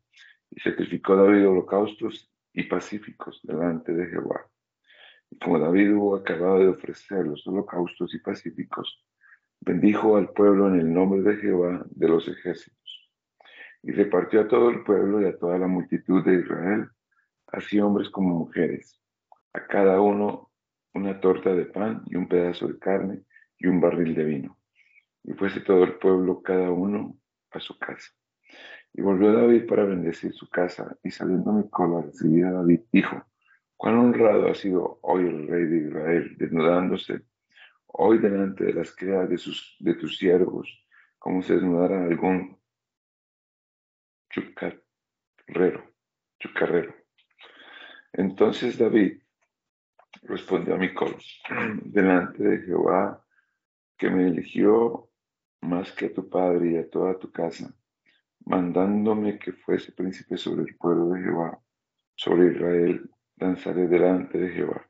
Y sacrificó David holocaustos y pacíficos delante de Jehová. Y como David hubo acabado de ofrecer los holocaustos y pacíficos, bendijo al pueblo en el nombre de Jehová de los ejércitos. Y repartió a todo el pueblo y a toda la multitud de Israel, así hombres como mujeres, a cada uno una torta de pan y un pedazo de carne y un barril de vino. Y fuese todo el pueblo, cada uno a su casa. Y volvió David para bendecir su casa, y saliendo mi cola recibía a David, dijo, cuán honrado ha sido hoy el rey de Israel, desnudándose hoy delante de las criadas de, sus, de tus siervos, como se desnudara algún chucarrero, chucarrero. Entonces David respondió a Micol, (clears throat) delante de Jehová, que me eligió más que a tu padre y a toda tu casa, mandándome que fuese príncipe sobre el pueblo de Jehová, sobre Israel, danzaré delante de Jehová.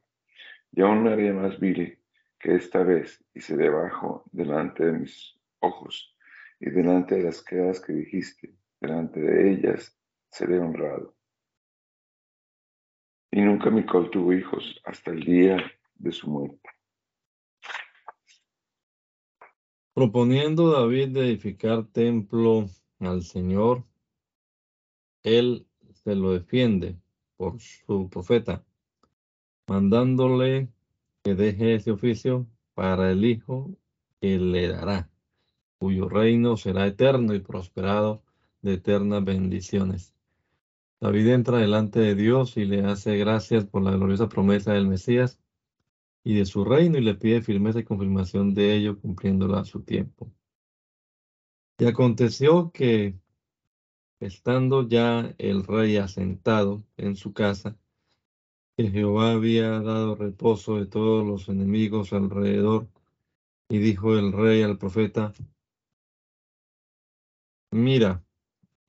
Y aún haré más vil que esta vez, y se debajo delante de mis ojos, y delante de las criadas que dijiste, delante de ellas seré honrado. Y nunca Micol tuvo hijos hasta el día de su muerte. Proponiendo David de edificar templo al Señor, él se lo defiende por su profeta, mandándole que deje ese oficio para el Hijo que le dará, cuyo reino será eterno y prosperado de eternas bendiciones. David entra delante de Dios y le hace gracias por la gloriosa promesa del Mesías y de su reino y le pide firmeza y confirmación de ello cumpliéndola a su tiempo. Y aconteció que, estando ya el rey asentado en su casa, que Jehová había dado reposo de todos los enemigos alrededor, y dijo el rey al profeta, mira,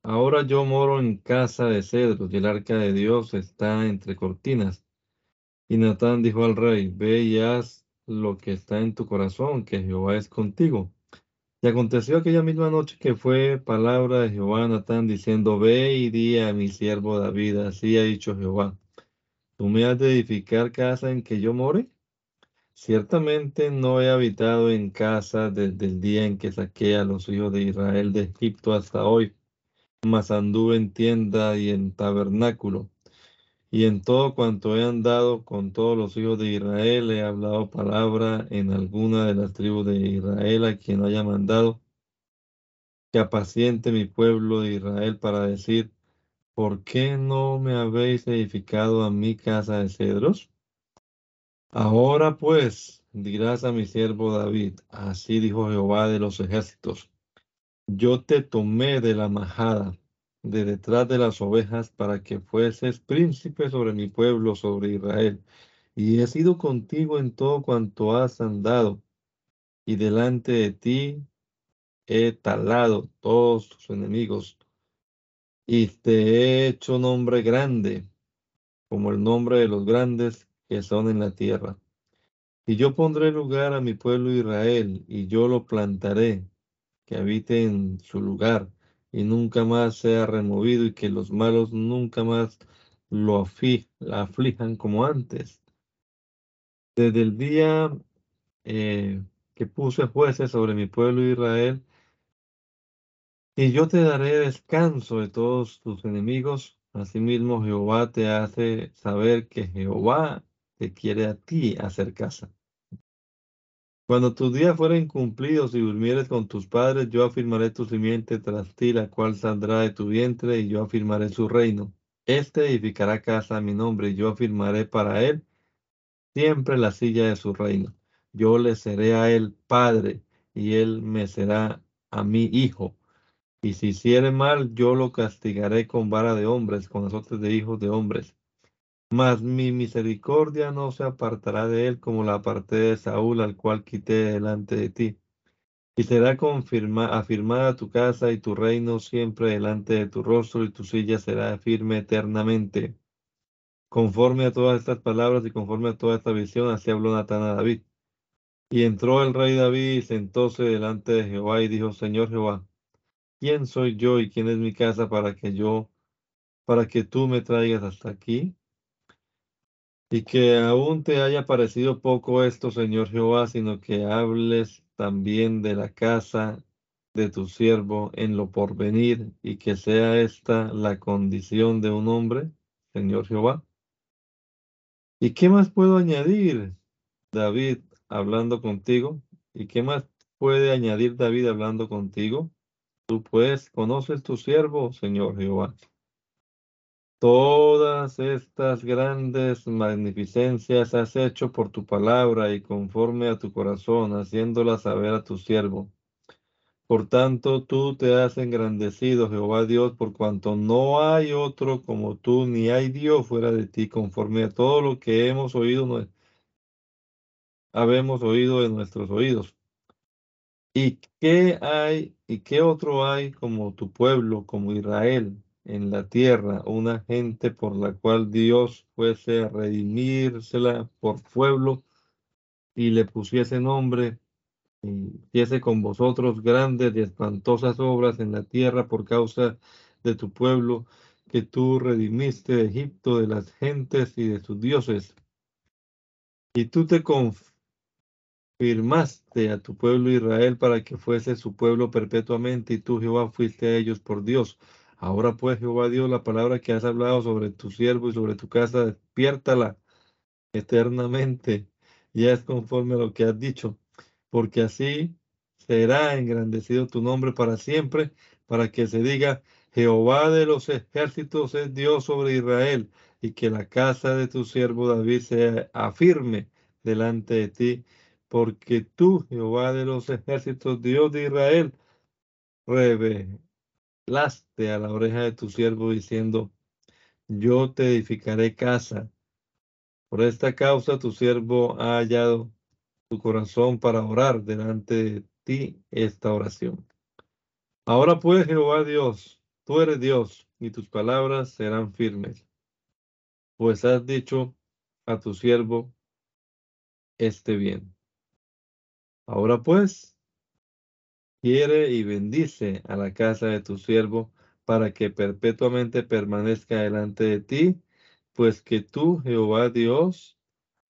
ahora yo moro en casa de cedros y el arca de Dios está entre cortinas Y Natán dijo al rey, ve y haz lo que está en tu corazón, que Jehová es contigo. Y aconteció aquella misma noche que fue palabra de Jehová a Natán diciendo, ve y di a mi siervo David, así ha dicho Jehová, ¿tú me has de edificar casa en que yo more? Ciertamente no he habitado en casa desde el día en que saqué a los hijos de Israel de Egipto hasta hoy, mas anduve en tienda y en tabernáculo. Y en todo cuanto he andado con todos los hijos de Israel, he hablado palabra en alguna de las tribus de Israel a quien haya mandado que apaciente mi pueblo de Israel para decir, ¿por qué no me habéis edificado a mi casa de cedros? Ahora pues dirás a mi siervo David, así dijo Jehová de los ejércitos, yo te tomé de la majada de detrás de las ovejas para que fueses príncipe sobre mi pueblo, sobre Israel. Y he sido contigo en todo cuanto has andado, y delante de ti he talado todos tus enemigos, y te he hecho nombre grande, como el nombre de los grandes que son en la tierra. Y yo pondré lugar a mi pueblo Israel, y yo lo plantaré, que habite en su lugar y nunca más sea removido y que los malos nunca más lo aflijan como antes. Desde el día eh, que puse jueces sobre mi pueblo Israel, y yo te daré descanso de todos tus enemigos. Asimismo, Jehová te hace saber que Jehová te quiere a ti hacer casa. Cuando tus días fueren cumplidos y durmieres con tus padres, yo afirmaré tu simiente tras ti, la cual saldrá de tu vientre, y yo afirmaré su reino. Este edificará casa a mi nombre, y yo afirmaré para él siempre la silla de su reino. Yo le seré a él padre, y él me será a mi hijo. Y si hiciere mal, yo lo castigaré con vara de hombres, con azotes de hijos de hombres. Mas mi misericordia no se apartará de él como la aparté de Saúl, al cual quité delante de ti. Y será confirma, afirmada tu casa y tu reino siempre delante de tu rostro, y tu silla será firme eternamente. Conforme a todas estas palabras y conforme a toda esta visión, así habló Natán a David. Y entró el rey David y sentóse delante de Jehová y dijo, Señor Jehová, ¿quién soy yo y quién es mi casa para que yo, para que tú me traigas hasta aquí? Y que aún te haya parecido poco esto, Señor Jehová, sino que hables también de la casa de tu siervo en lo porvenir, y que sea esta la condición de un hombre, Señor Jehová. ¿Y qué más puedo añadir, David, hablando contigo? ¿Y qué más puede añadir David hablando contigo? Tú pues conoces tu siervo, Señor Jehová. Todas estas grandes magnificencias has hecho por tu palabra y conforme a tu corazón, haciéndolas saber a tu siervo. Por tanto, tú te has engrandecido, Jehová Dios, por cuanto no hay otro como tú, ni hay Dios fuera de ti, conforme a todo lo que hemos oído, habemos oído en nuestros oídos. ¿Y qué hay, y qué otro hay como tu pueblo, como Israel? En la tierra una gente por la cual Dios fuese a redimírsela por pueblo y le pusiese nombre y hiciese con vosotros grandes y espantosas obras en la tierra por causa de tu pueblo que tú redimiste de Egipto, de las gentes y de sus dioses. Y tú te confirmaste a tu pueblo Israel para que fuese su pueblo perpetuamente, y tú, Jehová, fuiste a ellos por Dios Ahora pues, Jehová Dios, la palabra que has hablado sobre tu siervo y sobre tu casa, despiértala eternamente. Ya es conforme a lo que has dicho, porque así será engrandecido tu nombre para siempre, para que se diga, Jehová de los ejércitos es Dios sobre Israel, y que la casa de tu siervo David se afirme delante de ti, porque tú, Jehová de los ejércitos, Dios de Israel, laste a la oreja de tu siervo diciendo, yo te edificaré casa. Por esta causa tu siervo ha hallado tu corazón para orar delante de ti esta oración. Ahora pues, Jehová Dios, tú eres Dios y tus palabras serán firmes. Pues has dicho, a tu siervo esté bien. Ahora pues, quiere y bendice a la casa de tu siervo para que perpetuamente permanezca delante de ti, pues que tú, Jehová Dios,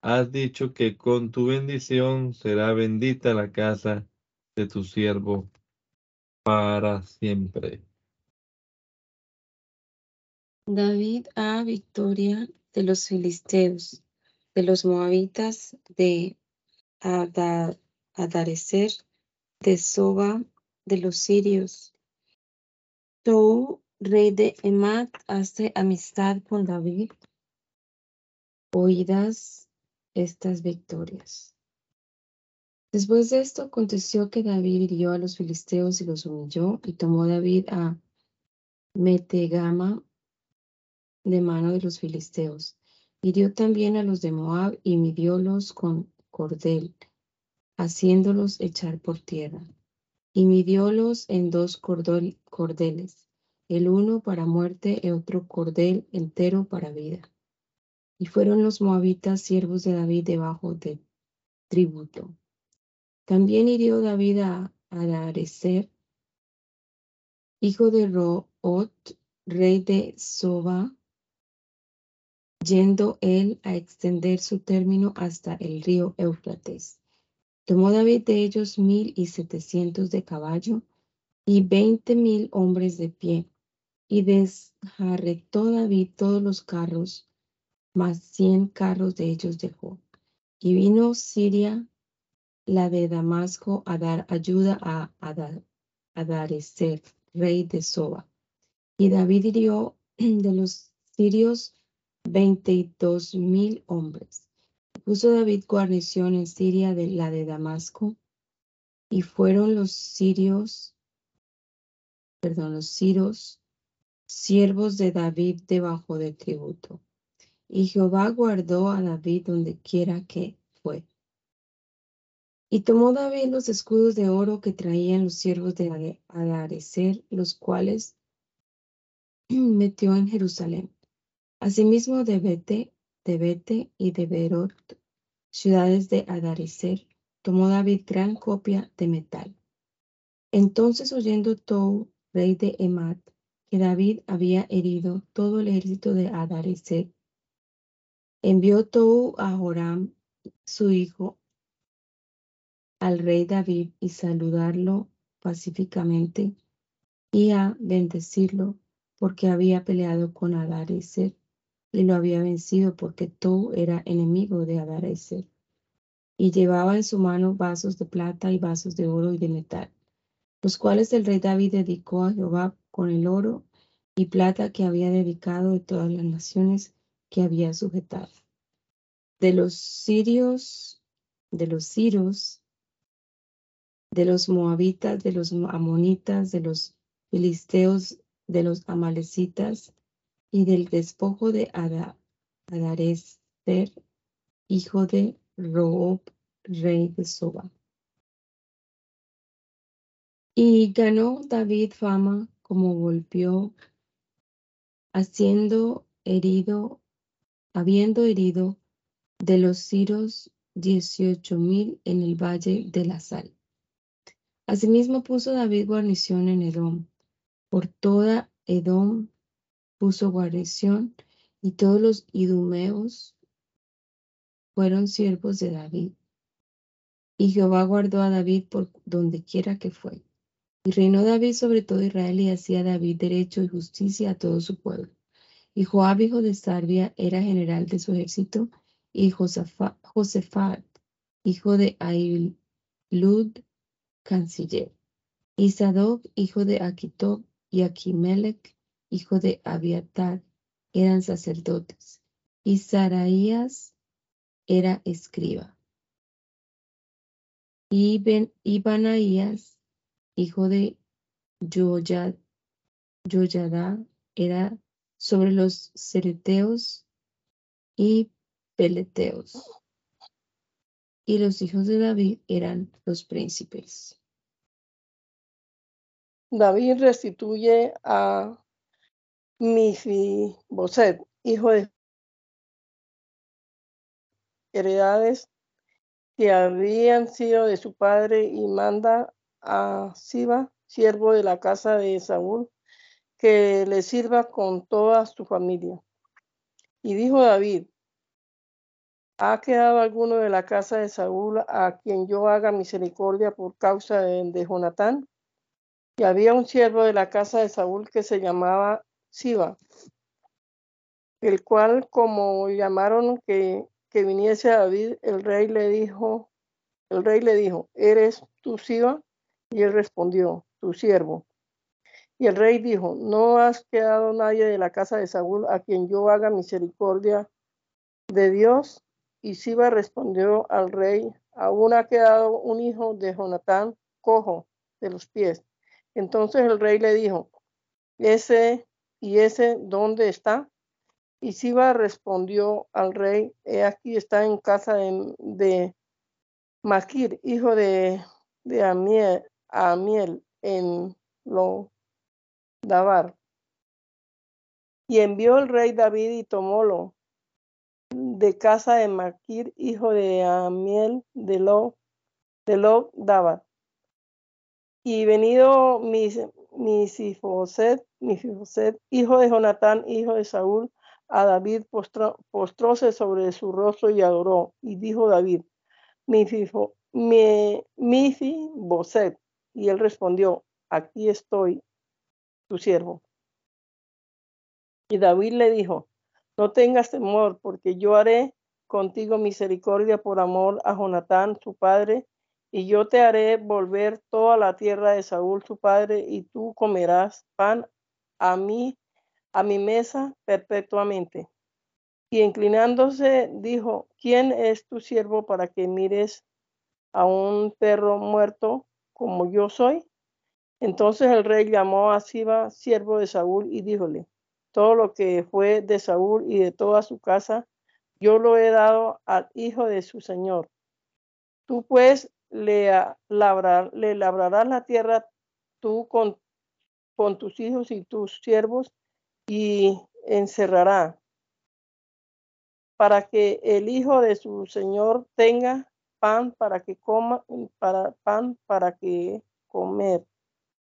has dicho que con tu bendición será bendita la casa de tu siervo para siempre. David a victoria de los filisteos, de los moabitas, de Adarecer, de Soba, de los sirios. Tou, rey de Emat, hace amistad con David. Oídas estas victorias. Después de esto aconteció que David hirió a los filisteos y los humilló, y tomó David a Metegama de mano de los filisteos. Hirió también a los de Moab y midiólos con cordel, haciéndolos echar por tierra. Y midiólos en dos cordeles, el uno para muerte y otro cordel entero para vida. Y fueron los moabitas siervos de David debajo de tributo. También hirió David a Adarecer, hijo de Root, rey de Soba, yendo él a extender su término hasta el río Éufrates. Tomó David de ellos mil y setecientos de caballo y veinte mil hombres de pie, y desjarretó David todos los carros, más cien carros de ellos dejó. Y vino Siria, la de Damasco, a dar ayuda a Adarecer, rey de Soba. Y David hirió (clears throat) de los sirios veintidós mil hombres. Puso David guarnición en Siria de la de Damasco, y fueron los sirios, perdón, los sirios, siervos de David debajo de tributo. Y Jehová guardó a David donde quiera que fue. Y tomó David los escudos de oro que traían los siervos de Adarecer, los cuales (clears throat) metió en Jerusalén. Asimismo de Bete, de Bete y de Berot, ciudades de Adarecer, tomó David gran copia de metal. Entonces oyendo Tou, rey de Emat, que David había herido todo el ejército de Adarecer, envió Tou a Joram, su hijo, al rey David y saludarlo pacíficamente y a bendecirlo porque había peleado con Adarecer y lo había vencido porque Tou era enemigo de Adarecer. Y llevaba en su mano vasos de plata y vasos de oro y de metal, los cuales el rey David dedicó a Jehová con el oro y plata que había dedicado de todas las naciones que había sujetado. De los sirios, de los siros, de los moabitas, de los amonitas, de los filisteos, de los amalecitas, y del despojo de Adarecer, hijo de Roob, rey de Soba. Y ganó David fama como golpeó, haciendo herido, habiendo herido de los ciros dieciocho mil en el valle de la sal. Asimismo puso David guarnición en Edom, por toda Edom puso guarnición y todos los idumeos fueron siervos de David. Y Jehová guardó a David por donde quiera que fue. Y reinó David sobre todo Israel y hacía David derecho y justicia a todo su pueblo. Y Joab, hijo de Sarbia, era general de su ejército, y Josefat, hijo de Ailud, canciller. Y Sadoc, hijo de Aquitob, y Aquimelech, hijo de Abiatar, eran sacerdotes, y Saraías era escriba. Y, ben, hijo de Yoyada, era sobre los cereteos y peleteos. Y los hijos de David eran los príncipes. David restituye a Mifiboset, hijo de heredades que habían sido de su padre y manda a Siba, siervo de la casa de Saúl, que le sirva con toda su familia. Y dijo David, ¿ha quedado alguno de la casa de Saúl a quien yo haga misericordia por causa de, de Jonatán? Y había un siervo de la casa de Saúl que se llamaba Siba, el cual como llamaron que, que viniese a David, el rey le dijo, el rey le dijo, ¿eres tú Siba? Y él respondió, tu siervo. Y el rey dijo, no has quedado nadie de la casa de Saúl a quien yo haga misericordia de Dios. Y Siba respondió al rey, aún ha quedado un hijo de Jonatán cojo de los pies. Entonces el rey le dijo, ese y ese, ¿dónde está? Y Siba respondió al rey, he aquí está en casa de, de Maquir, hijo de, Amiel, Amiel en lo Dabar. Y envió el rey David y tomólo de casa de Maquir, hijo de Amiel de Lo, de Lo Dabar. Y venido mis, Misifoset, Misifoset, hijo de Jonatán, hijo de Saúl, a David postró, postróse sobre su rostro y adoró. Y dijo David, Misifoset, y él respondió, aquí estoy, tu siervo. Y David le dijo, no tengas temor, porque yo haré contigo misericordia por amor a Jonatán, su padre, y yo te haré volver toda la tierra de Saúl, su padre, y tú comerás pan a mí, a mi mesa perpetuamente. Y inclinándose, dijo, ¿quién es tu siervo para que mires a un perro muerto como yo soy? Entonces el rey llamó a Siba, siervo de Saúl, y díjole, todo lo que fue de Saúl y de toda su casa, yo lo he dado al hijo de su señor. Tú pues le, labrar, le labrarás la tierra tú con, con tus hijos y tus siervos y encerrará para que el hijo de su señor tenga pan para que coma, para pan para que comer,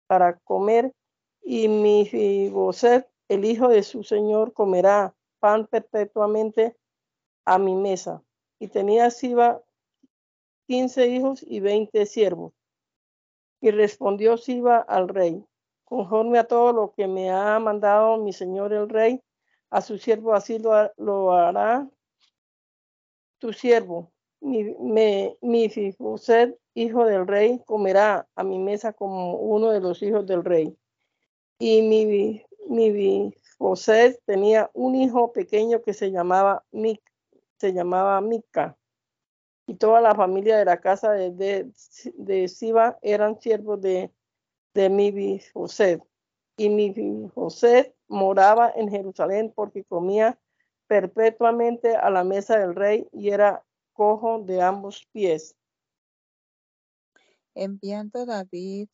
para comer, y mi Fiboset, el hijo de su señor, comerá pan perpetuamente a mi mesa. Y tenía Siba quince hijos y veinte siervos. Y respondió Siba al rey, conforme a todo lo que me ha mandado mi señor el rey, a su siervo así lo, hará tu siervo. Mi, me, mi hijo del rey, comerá a mi mesa como uno de los hijos del rey. Y mi, mi tenía un hijo pequeño que se llamaba se llamaba Mica y toda la familia de la casa de, de, de Siba eran siervos de, de mi José. Y mi José moraba en Jerusalén porque comía perpetuamente a la mesa del rey y era cojo de ambos pies. Enviando David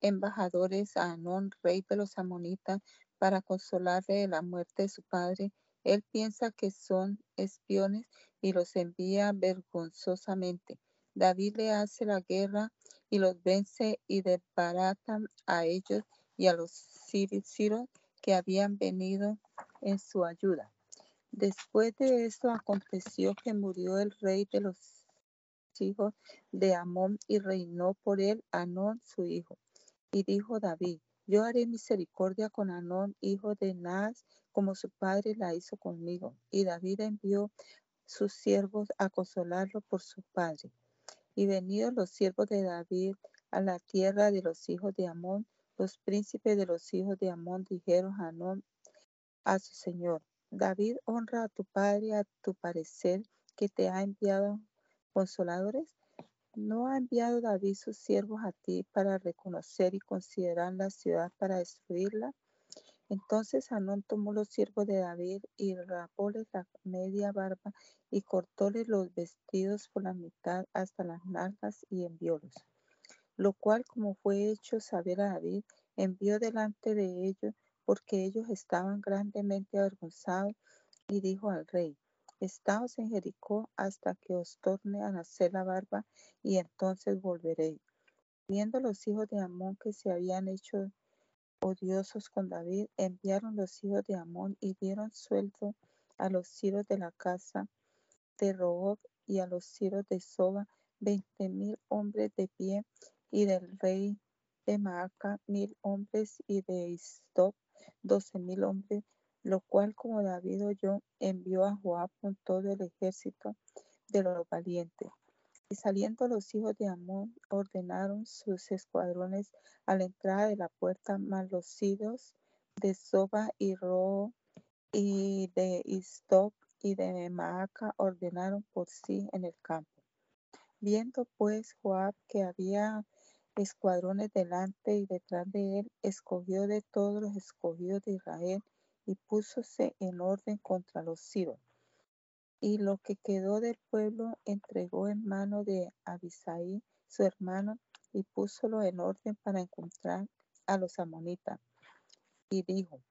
embajadores a Anón, rey de los amonitas, para consolarle de la muerte de su padre, él piensa que son espiones y los envía vergonzosamente. David le hace la guerra y los vence y desbaratan a ellos y a los sirios que habían venido en su ayuda. Después de esto aconteció que murió el rey de los hijos de Amón y reinó por él Anón su hijo. Y dijo David, yo haré misericordia con Anón, hijo de Naz, como su padre la hizo conmigo. Y David envió sus siervos a consolarlo por su padre. Y venidos los siervos de David a la tierra de los hijos de Amón, los príncipes de los hijos de Amón dijeron a Amón a su señor, David honra a tu padre a tu parecer que te ha enviado consoladores. ¿No ha enviado David sus siervos a ti para reconocer y considerar la ciudad para destruirla? Entonces Anón tomó los siervos de David y rapóles la media barba y cortóles los vestidos por la mitad hasta las nalgas y enviólos. Lo cual, como fue hecho saber a David, envió delante de ellos porque ellos estaban grandemente avergonzados y dijo al rey, Estaos en Jericó hasta que os torne a nacer la barba, y entonces volveréis. Viendo los hijos de Amón que se habían hecho odiosos con David, enviaron los hijos de Amón y dieron sueldo a los ciros de la casa de Rob y a los ciros de Soba veinte mil hombres de pie, y del rey de Maaca mil hombres, y de Istop doce mil hombres, lo cual como David oyó, envió a Joab con todo el ejército de los valientes. Y saliendo los hijos de Amón, ordenaron sus escuadrones a la entrada de la puerta, más los sidos de Soba y Ro y de Istop y de Maaca ordenaron por sí en el campo. Viendo pues Joab que había escuadrones delante y detrás de él, escogió de todos los escogidos de Israel y púsose en orden contra los siros. Y lo que quedó del pueblo entregó en mano de Abisai, su hermano, y púsolo en orden para encontrar a los amonitas. Y dijo,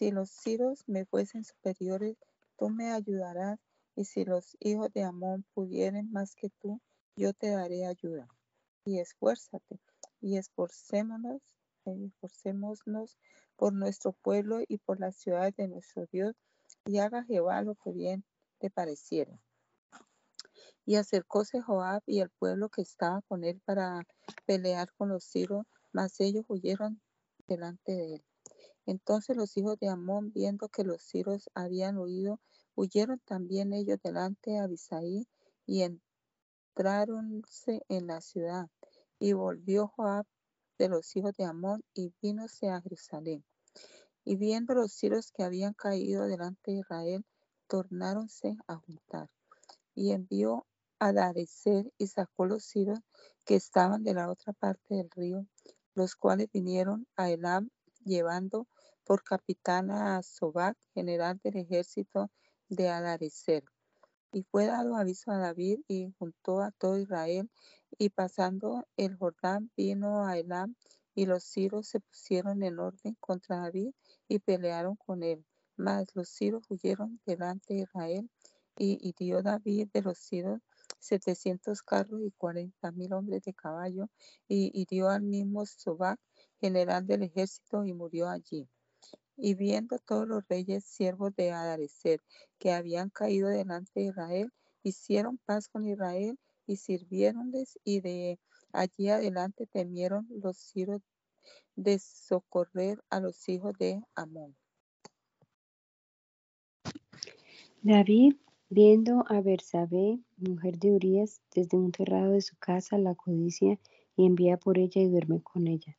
si los siros me fuesen superiores, tú me ayudarás, y si los hijos de Amón pudieren más que tú, yo te daré ayuda. Y esfuérzate, y esforcémonos, esforcémonos por nuestro pueblo y por la ciudad de nuestro Dios, y haga Jehová lo que bien pareciera. Y acercóse Joab y el pueblo que estaba con él para pelear con los siros, mas ellos huyeron delante de él. Entonces los hijos de Amón, viendo que los siros habían huido, huyeron también ellos delante de Abisaí y entráronse en la ciudad. Y volvió Joab de los hijos de Amón y vínose a Jerusalén. Y viendo los siros que habían caído delante de Israel, tornáronse a juntar. Y envió a y sacó los siros que estaban de la otra parte del río, los cuales vinieron a Elam llevando por capitana a Sobac, general del ejército de Adarecer. Y fue dado aviso a David y juntó a todo Israel, y pasando el Jordán vino a Elam, y los siros se pusieron en orden contra David y pelearon con él. Mas los siros huyeron delante de Israel, y hirió David de los siros setecientos carros y cuarenta mil hombres de caballo, y hirió al mismo Sobac, general del ejército, y murió allí. Y viendo todos los reyes siervos de Adarecer que habían caído delante de Israel, hicieron paz con Israel y sirviéronles, y de allí adelante temieron los siros de socorrer a los hijos de Amón. David, viendo a Bersabé, mujer de Urías, desde un terrado de su casa, la codicia y envía por ella y duerme con ella.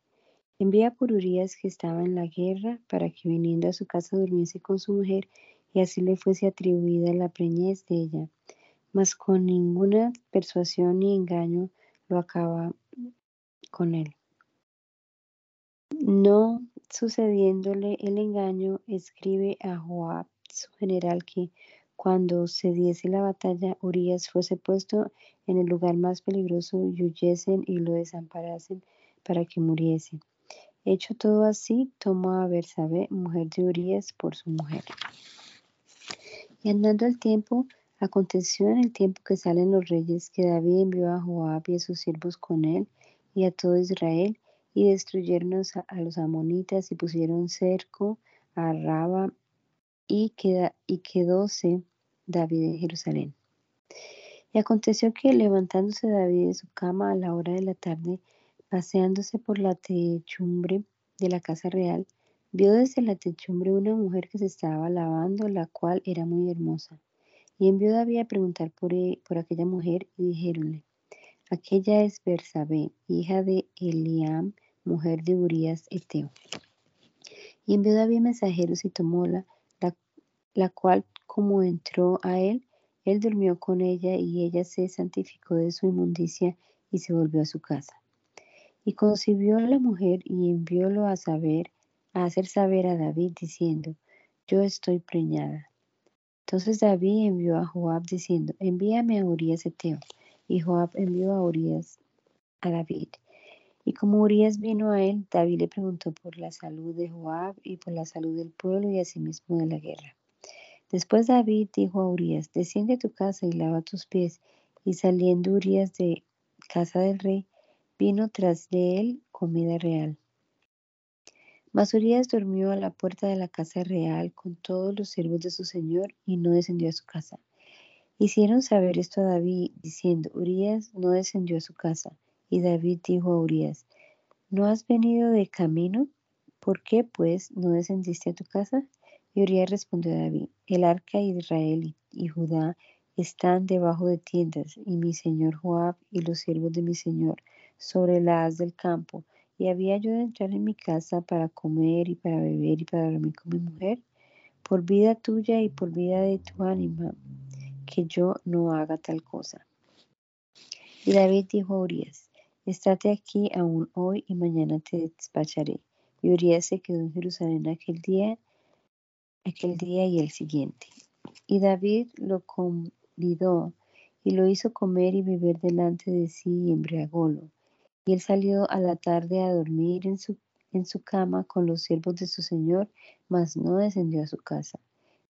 Envía por Urías que estaba en la guerra para que viniendo a su casa durmiese con su mujer y así le fuese atribuida la preñez de ella. Mas con ninguna persuasión ni engaño lo acaba con él. No sucediéndole el engaño, escribe a Joab, su general, que cuando se diese la batalla, Urías fuese puesto en el lugar más peligroso y huyesen y lo desamparasen para que muriese. Hecho todo así, tomó a Bersabé, mujer de Urías, por su mujer. Y andando el tiempo, aconteció en el tiempo que salen los reyes, que David envió a Joab y a sus siervos con él y a todo Israel, y destruyeron a, los amonitas y pusieron cerco a Raba, y, quedóse David en Jerusalén. Y aconteció que levantándose David de su cama a la hora de la tarde, Paseándose por la techumbre de la casa real, vio desde la techumbre una mujer que se estaba lavando, la cual era muy hermosa. Y envió David a preguntar por, e, por aquella mujer y dijéronle, aquella es Bersabé, hija de Eliam, mujer de Urias Eteo. Y envió David mensajeros y tomóla, la, cual como entró a él, él durmió con ella y ella se santificó de su inmundicia y se volvió a su casa. Y concibió la mujer y enviólo a saber, a hacer saber a David, diciendo, yo estoy preñada. Entonces David envió a Joab diciendo, envíame a Urias Eteo. Y Joab envió a Urias a David. Y como Urias vino a él, David le preguntó por la salud de Joab y por la salud del pueblo y asimismo de la guerra. Después David dijo a Urias, desciende a tu casa y lava tus pies. Y saliendo Urias de casa del rey, vino tras de él comida real. Mas Urias durmió a la puerta de la casa real con todos los siervos de su señor y no descendió a su casa. Hicieron saber esto a David, diciendo, Urias no descendió a su casa. Y David dijo a Urias, ¿no has venido de camino? ¿Por qué, pues, no descendiste a tu casa? Y Urias respondió a David, el arca de Israel y Judá están debajo de tiendas, y mi señor Joab y los siervos de mi señor sobre la haz del campo. Y había yo de entrar en mi casa para comer y para beber y para dormir con mi mujer, por vida tuya y por vida de tu ánima, que yo no haga tal cosa. Y David dijo a Urias, estate aquí aún hoy y mañana te despacharé. Y Urias se quedó en Jerusalén aquel día, aquel día y el siguiente. Y David lo convidó y lo hizo comer y beber delante de sí y embriagólo. Y él salió a la tarde a dormir en su, en su cama con los siervos de su señor, mas no descendió a su casa.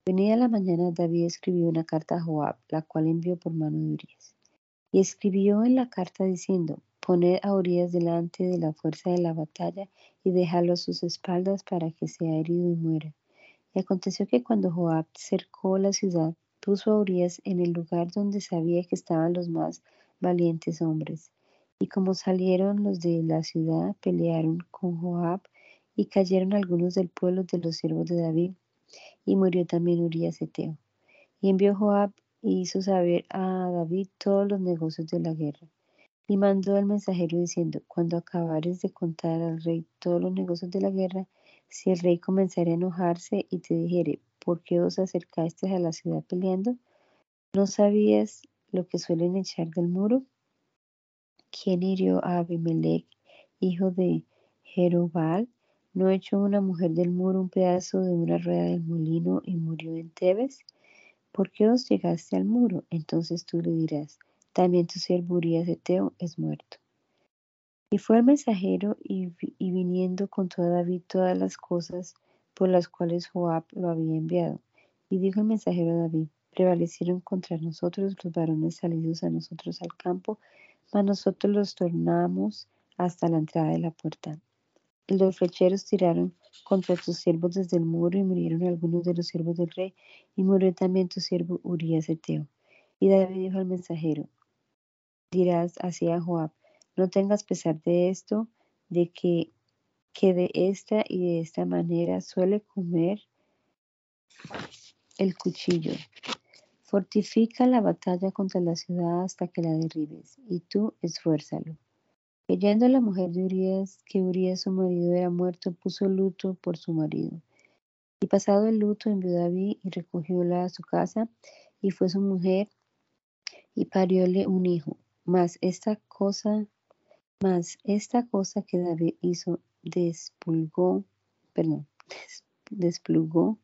Venida la mañana, David escribió una carta a Joab, la cual envió por mano de Urias. Y escribió en la carta diciendo, poned a Urias delante de la fuerza de la batalla y déjalo a sus espaldas para que sea herido y muera. Y aconteció que cuando Joab cercó la ciudad, puso a Urias en el lugar donde sabía que estaban los más valientes hombres. Y como salieron los de la ciudad, pelearon con Joab y cayeron algunos del pueblo de los siervos de David y murió también Urias Eteo. Y envió Joab y hizo saber a David todos los negocios de la guerra. Y mandó al mensajero diciendo, cuando acabares de contar al rey todos los negocios de la guerra, si el rey comenzara a enojarse y te dijere, ¿por qué os acercaste a la ciudad peleando? ¿No sabías lo que suelen echar del muro? ¿Quién hirió a Abimelech, hijo de Jerobal? ¿No echó una mujer del muro un pedazo de una rueda del molino y murió en Tebes? ¿Por qué os llegaste al muro? Entonces tú le dirás, también tu siervo Urias de Teo es muerto. Y fue el mensajero y, y viniendo contó a David todas las cosas por las cuales Joab lo había enviado. Y dijo el mensajero a David, prevalecieron contra nosotros los varones salidos a nosotros al campo, mas nosotros los tornamos hasta la entrada de la puerta. Los flecheros tiraron contra tus siervos desde el muro y murieron algunos de los siervos del rey, y murió también tu siervo Urias Eteo. Y David dijo al mensajero, dirás así a Joab, no tengas pesar de esto, de que, que de esta y de esta manera suele comer el cuchillo. Fortifica la batalla contra la ciudad hasta que la derribes, y tú esfuérzalo. Creyendo la mujer de Urias que Urias su marido era muerto, puso luto por su marido. Y pasado el luto envió David y recogióla a su casa, y fue su mujer, y parióle un hijo. Mas esta cosa, mas esta cosa que David hizo despulgó, perdón, desplugó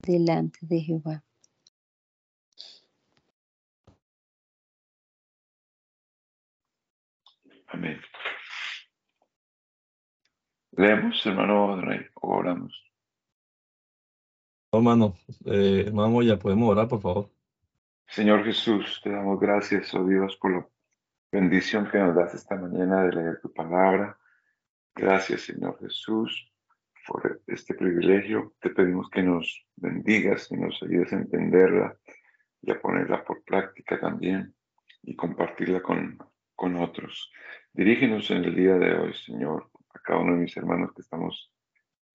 delante de Jehová. Amén. Leemos, hermano Adonai, o oramos. Hermano, eh, hermano, ya podemos orar, por favor. Señor Jesús, te damos gracias, oh Dios, por la bendición que nos das esta mañana de leer tu palabra. Gracias, Señor Jesús, por este privilegio. Te pedimos que nos bendigas y nos ayudes a entenderla y a ponerla por práctica también y compartirla con, con otros. Dirígenos en el día de hoy, Señor, a cada uno de mis hermanos que estamos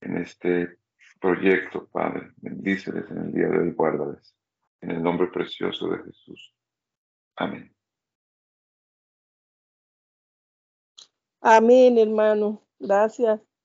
en este proyecto, Padre. Bendíceles en el día de hoy, guárdales. En el nombre precioso de Jesús. Amén. Amén, hermano. Gracias.